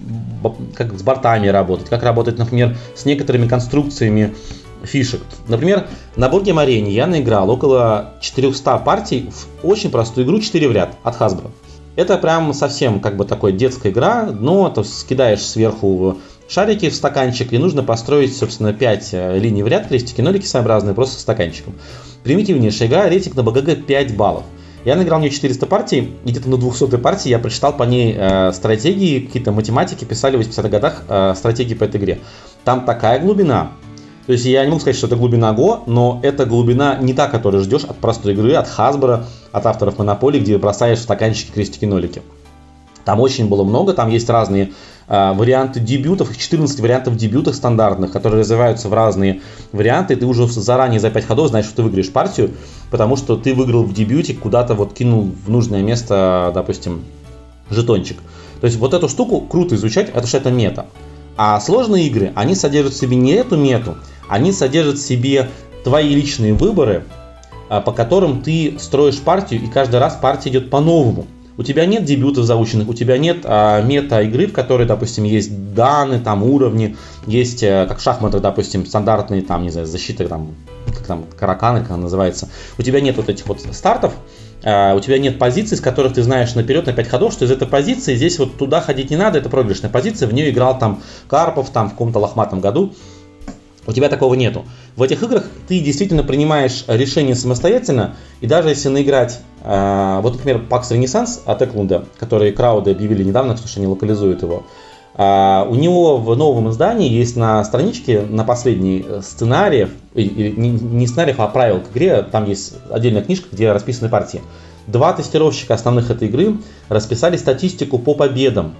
как с бортами работать, как работать, например, с некоторыми конструкциями фишек. Например, на Бургем Арене я наиграл около 400 партий в очень простую игру 4 в ряд от Hasbro. Это прям совсем как бы такой детская игра, но то скидаешь сверху шарики в стаканчик, и нужно построить, собственно, 5 э, линий в ряд, крестики, нолики своеобразные, просто стаканчиком. Примитивнейшая игра, рейтинг на БГГ 5 баллов. Я наиграл в нее 400 партий, и где-то на 200 партии я прочитал по ней э, стратегии, какие-то математики писали в 80-х годах э, стратегии по этой игре. Там такая глубина, то есть я не могу сказать, что это глубина Go, но это глубина не та, которую ждешь от простой игры, от Hasbro, от авторов Монополии, где бросаешь стаканчики, крестики-нолики. Там очень было много, там есть разные э, варианты дебютов, 14 вариантов дебютов стандартных, которые развиваются в разные варианты, ты уже заранее за 5 ходов знаешь, что ты выиграешь партию, потому что ты выиграл в дебюте, куда-то вот кинул в нужное место, допустим, жетончик. То есть вот эту штуку круто изучать, это что это мета. А сложные игры, они содержат в себе не эту мету, они содержат в себе твои личные выборы, а, по которым ты строишь партию, и каждый раз партия идет по-новому. У тебя нет дебютов заученных, у тебя нет а, мета-игры, в которой, допустим, есть данные, там уровни, есть, а, как в шахматах, допустим, стандартные, там, не знаю, защиты, там, как там, караканы, как она называется. У тебя нет вот этих вот стартов, а, у тебя нет позиций, с которых ты знаешь наперед на 5 ходов, что из этой позиции здесь вот туда ходить не надо, это проигрышная позиция, в нее играл там Карпов, там в каком-то лохматом году. У тебя такого нету. В этих играх ты действительно принимаешь решение самостоятельно, и даже если наиграть, э, вот, например, Pax Renaissance от Эклунда, который крауды объявили недавно, что они локализуют его, А, у него в новом издании есть на страничке, на последней э, сценариев, не, не сценариев, а правил к игре, там есть отдельная книжка, где расписаны партии. Два тестировщика основных этой игры расписали статистику по победам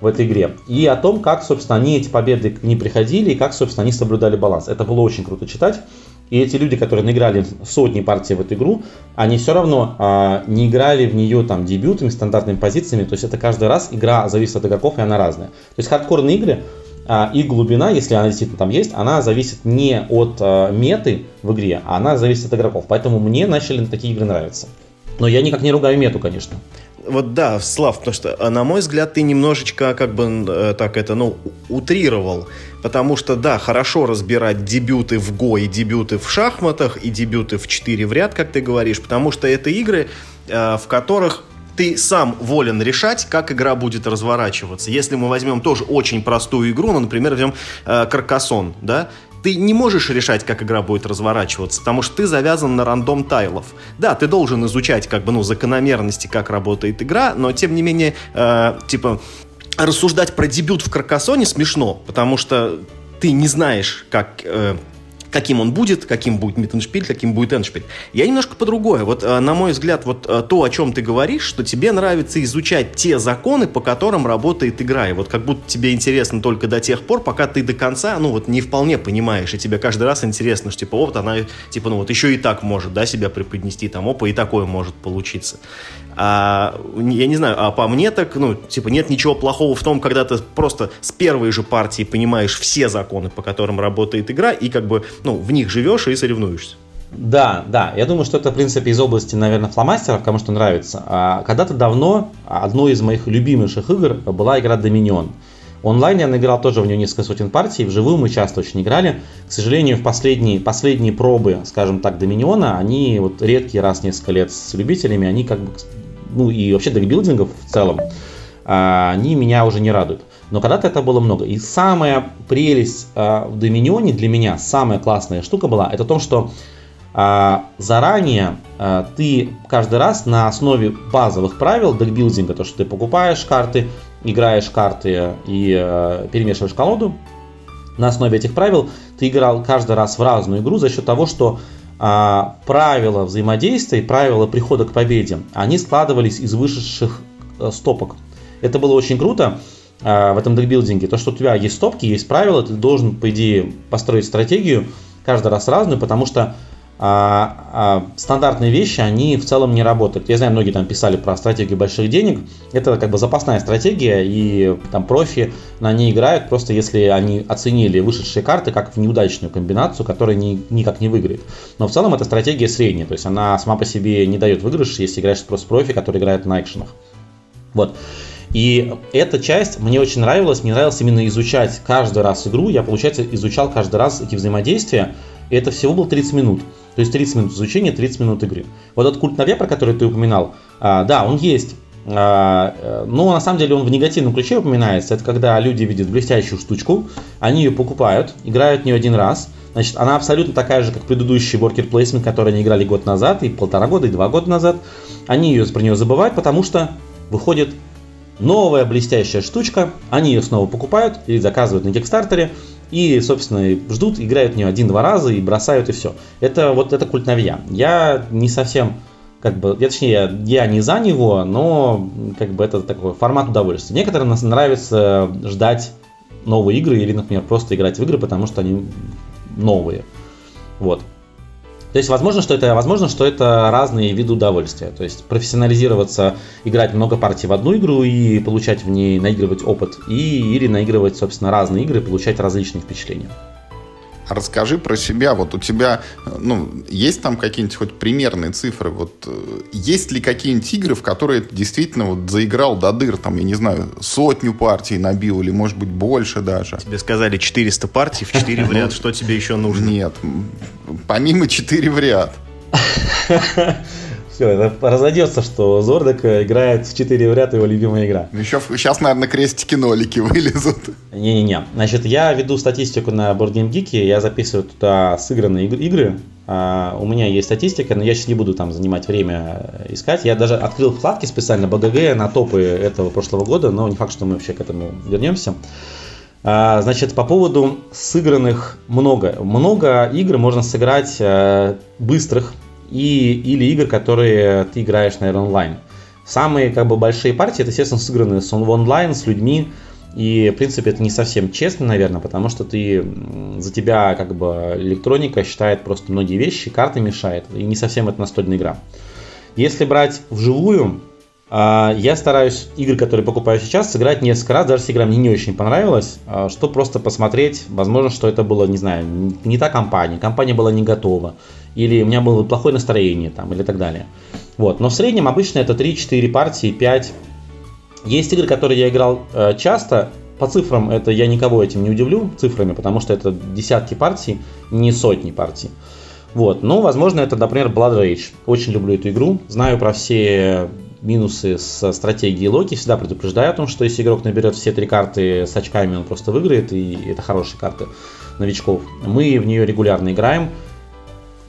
в этой игре. И о том, как, собственно, они эти победы к ним приходили и как, собственно, они соблюдали баланс. Это было очень круто читать. И эти люди, которые наиграли сотни партий в эту игру, они все равно а, не играли в нее там дебютами, стандартными позициями. То есть это каждый раз игра зависит от игроков, и она разная. То есть хардкорные игры а, и глубина, если она действительно там есть, она зависит не от а, меты в игре, а она зависит от игроков. Поэтому мне начали такие игры нравиться. Но я никак не ругаю мету, конечно.
Вот да, Слав, потому что, а, на мой взгляд, ты немножечко как бы э, так это, ну, утрировал. Потому что, да, хорошо разбирать дебюты в ГО и дебюты в шахматах, и дебюты в 4 в ряд, как ты говоришь, потому что это игры, э, в которых ты сам волен решать, как игра будет разворачиваться. Если мы возьмем тоже очень простую игру, ну, например, возьмем э, Каркасон, да, ты не можешь решать, как игра будет разворачиваться, потому что ты завязан на рандом тайлов. Да, ты должен изучать как бы, ну, закономерности, как работает игра, но тем не менее, э, типа, рассуждать про дебют в Каркасоне смешно, потому что ты не знаешь, как э, каким он будет, каким будет Миттеншпиль, каким будет Эншпиль. Я немножко по другое. Вот, э, на мой взгляд, вот э, то, о чем ты говоришь, что тебе нравится изучать те законы, по которым работает игра. И вот как будто тебе интересно только до тех пор, пока ты до конца, ну вот не вполне понимаешь, и тебе каждый раз интересно, что типа, вот она, типа, ну вот еще и так может, да, себя преподнести, там, опа, и такое может получиться. А, я не знаю, а по мне так, ну, типа, нет ничего плохого в том, когда ты просто с первой же партии понимаешь все законы, по которым работает игра, и как бы, ну, в них живешь и соревнуешься.
Да, да, я думаю, что это, в принципе, из области, наверное, фломастеров, кому что нравится. А, когда-то давно одной из моих любимейших игр была игра Dominion. Онлайн я наиграл тоже в нее несколько сотен партий, вживую мы часто очень играли. К сожалению, в последние, последние пробы, скажем так, Доминиона, они вот редкий раз несколько лет с любителями, они как бы ну и вообще декбилдингов в целом, а, они меня уже не радуют. Но когда-то это было много. И самая прелесть а, в Доминионе для меня, самая классная штука была, это то, что а, заранее ты каждый раз на основе базовых правил декбилдинга, то, что ты покупаешь карты, играешь карты и перемешиваешь колоду, на основе этих правил ты играл каждый раз в разную игру за счет того, что а, правила взаимодействия и правила прихода к победе, они складывались из вышедших а, стопок. Это было очень круто а, в этом декбилдинге. То, что у тебя есть стопки, есть правила, ты должен, по идее, построить стратегию каждый раз разную, потому что а, а, стандартные вещи, они в целом не работают. Я знаю, многие там писали про стратегию больших денег. Это как бы запасная стратегия, и там профи на ней играют, просто если они оценили вышедшие карты как в неудачную комбинацию, которая ни, никак не выиграет. Но в целом эта стратегия средняя, то есть она сама по себе не дает выигрыш, если играешь просто профи, который играет на экшенах. Вот. И эта часть мне очень нравилась, мне нравилось именно изучать каждый раз игру, я, получается, изучал каждый раз эти взаимодействия, и это всего было 30 минут. То есть 30 минут изучения, 30 минут игры. Вот этот культ Наве, про который ты упоминал, а, да, он есть. А, э, но на самом деле он в негативном ключе упоминается. Это когда люди видят блестящую штучку, они ее покупают, играют в нее один раз. Значит, она абсолютно такая же, как предыдущий worker placement, который они играли год назад, и полтора года, и два года назад. Они ее про нее забывают, потому что выходит новая блестящая штучка, они ее снова покупают или заказывают на Кикстартере, и, собственно, ждут, играют в нее один-два раза и бросают, и все. Это вот это культ Навья. Я не совсем как бы, я, точнее, я, я не за него, но как бы это такой формат удовольствия. Некоторым нравится ждать новые игры или, например, просто играть в игры, потому что они новые. Вот. То есть возможно, что это, возможно, что это разные виды удовольствия. То есть профессионализироваться, играть много партий в одну игру и получать в ней, наигрывать опыт, и, или наигрывать, собственно, разные игры и получать различные впечатления.
Расскажи про себя. Вот у тебя, ну, есть там какие-нибудь хоть примерные цифры? Вот э, есть ли какие-нибудь игры, в которые ты действительно вот заиграл до дыр, там, я не знаю, сотню партий набил или, может быть, больше даже?
Тебе сказали 400 партий в 4 в ряд. Что тебе еще нужно?
Нет, помимо 4 в ряд.
Все, это разойдется, что Зордок играет в 4 в ряд, его любимая игра.
Еще сейчас, наверное, крестики-нолики вылезут.
Не-не-не. Значит, я веду статистику на Board Game Geek, я записываю туда сыгранные игры, Uh, у меня есть статистика, но я сейчас не буду там занимать время искать. Я даже открыл вкладки специально БГГ на топы этого прошлого года, но не факт, что мы вообще к этому вернемся. Uh, значит, по поводу сыгранных много. Много игр можно сыграть uh, быстрых и, или игр, которые ты играешь, наверное, онлайн. Самые как бы большие партии, это, естественно, сыграны с онлайн, с людьми, и, в принципе, это не совсем честно, наверное, потому что ты за тебя как бы электроника считает просто многие вещи, карты мешает, и не совсем это настольная игра. Если брать вживую, я стараюсь игры, которые покупаю сейчас, сыграть несколько раз, даже если игра мне не очень понравилась, а, чтобы просто посмотреть, возможно, что это было, не знаю, не та компания, компания была не готова, или у меня было плохое настроение там, или так далее. Вот. Но в среднем обычно это 3-4 партии, 5 есть игры, которые я играл э, часто. По цифрам это я никого этим не удивлю цифрами, потому что это десятки партий, не сотни партий. Вот, ну, возможно, это, например, Blood Rage. Очень люблю эту игру. Знаю про все минусы с стратегией Локи. Всегда предупреждаю о том, что если игрок наберет все три карты с очками, он просто выиграет, и это хорошие карты новичков. Мы в нее регулярно играем.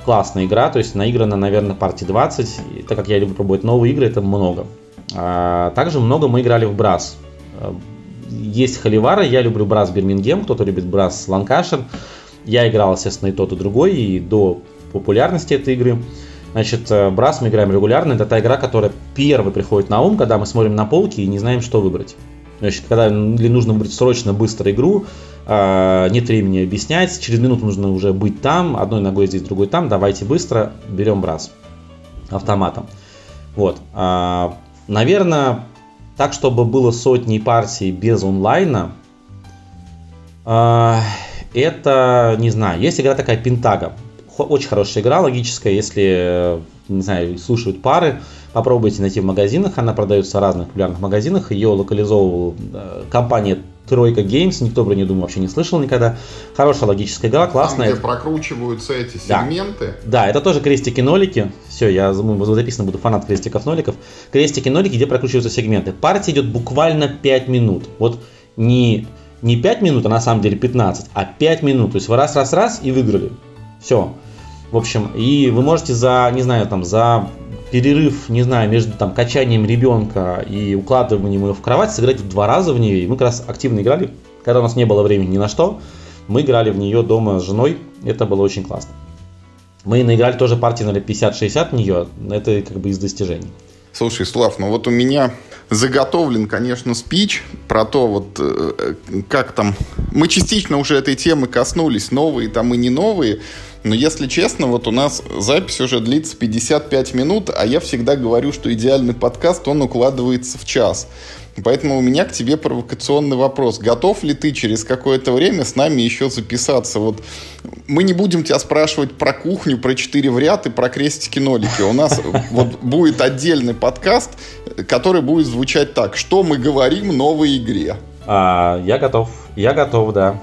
Классная игра, то есть наиграна, наверное, партии 20. И так как я люблю пробовать новые игры, это много. А, также много мы играли в Брас. Есть Холивара, я люблю Брас Бирмингем, кто-то любит Брас Ланкашер. Я играл, естественно, и тот, и другой, и до популярности этой игры. Значит, Брас мы играем регулярно. Это та игра, которая первой приходит на ум, когда мы смотрим на полки и не знаем, что выбрать. Значит, когда или нужно выбрать срочно, быстро игру, а, нет времени объяснять, через минуту нужно уже быть там, одной ногой здесь, другой там, давайте быстро, берем Брас автоматом. Вот. А, Наверное, так, чтобы было сотни партий без онлайна, э, это, не знаю, есть игра такая Пентага. Очень хорошая игра, логическая, если, не знаю, слушают пары, попробуйте найти в магазинах, она продается в разных популярных магазинах, ее локализовывала э, компания Тройка Games, никто про нее, думаю, вообще не слышал никогда. Хорошая логическая игра, классная.
Там, где прокручиваются эти сегменты.
Да, да это тоже крестики-нолики. Все, я записано буду фанат крестиков-ноликов. Крестики-нолики, где прокручиваются сегменты. Партия идет буквально 5 минут. Вот не, не 5 минут, а на самом деле 15, а 5 минут. То есть вы раз-раз-раз и выиграли. Все. В общем, и вы можете за, не знаю, там, за перерыв, не знаю, между там качанием ребенка и укладыванием его в кровать, сыграть в два раза в нее. И мы как раз активно играли, когда у нас не было времени ни на что. Мы играли в нее дома с женой, это было очень классно. Мы наиграли тоже партии, наверное, 50-60 в нее, это как бы из достижений.
Слушай, Слав, ну вот у меня заготовлен, конечно, спич про то, вот э, как там... Мы частично уже этой темы коснулись, новые там и не новые, но если честно, вот у нас запись уже длится 55 минут, а я всегда говорю, что идеальный подкаст, он укладывается в час. Поэтому у меня к тебе провокационный вопрос. Готов ли ты через какое-то время с нами еще записаться? Вот мы не будем тебя спрашивать про кухню, про четыре в ряд и про крестики-нолики. У нас вот будет отдельный подкаст, который будет звучать так. Что мы говорим новой игре?
А, я готов. Я готов, да.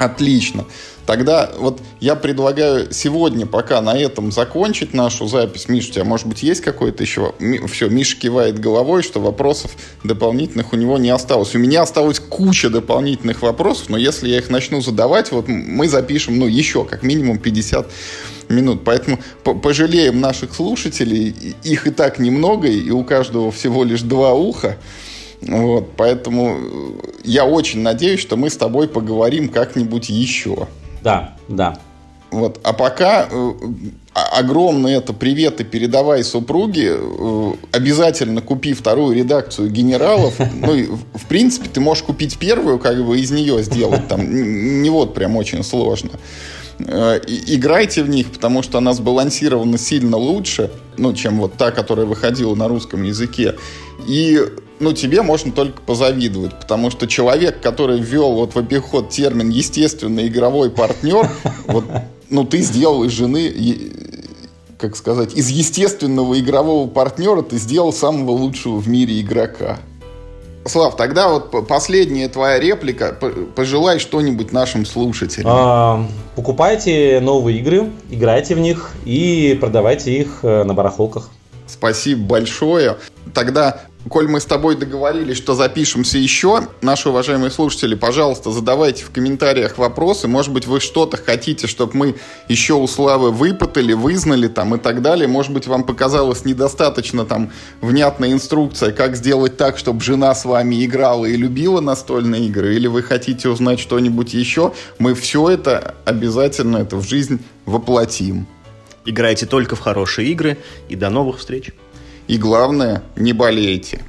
Отлично. Тогда вот я предлагаю сегодня пока на этом закончить нашу запись. Миш, у тебя, может быть, есть какой-то еще... Все, Миша кивает головой, что вопросов дополнительных у него не осталось. У меня осталась куча дополнительных вопросов, но если я их начну задавать, вот мы запишем, ну, еще как минимум 50 минут. Поэтому пожалеем наших слушателей. Их и так немного, и у каждого всего лишь два уха. Вот, поэтому я очень надеюсь, что мы с тобой поговорим как-нибудь еще.
Да, да.
Вот. А пока э, огромное это привет и передавай супруге. Э, обязательно купи вторую редакцию генералов. Ну, и, в принципе, ты можешь купить первую, как бы из нее сделать. Там не вот прям очень сложно. Э, играйте в них, потому что она сбалансирована сильно лучше, ну, чем вот та, которая выходила на русском языке. И ну, тебе можно только позавидовать, потому что человек, который ввел вот в обиход термин естественный игровой партнер, вот, ну, ты сделал из жены, как сказать, из естественного игрового партнера ты сделал самого лучшего в мире игрока. Слав, тогда вот последняя твоя реплика. Пожелай что-нибудь нашим слушателям. А,
покупайте новые игры, играйте в них и продавайте их э, на барахолках.
Спасибо большое. Тогда коль мы с тобой договорились, что запишемся еще, наши уважаемые слушатели, пожалуйста, задавайте в комментариях вопросы. Может быть, вы что-то хотите, чтобы мы еще у Славы выпытали, вызнали там и так далее. Может быть, вам показалась недостаточно там внятная инструкция, как сделать так, чтобы жена с вами играла и любила настольные игры. Или вы хотите узнать что-нибудь еще. Мы все это обязательно это в жизнь воплотим.
Играйте только в хорошие игры и до новых встреч.
И главное, не болейте.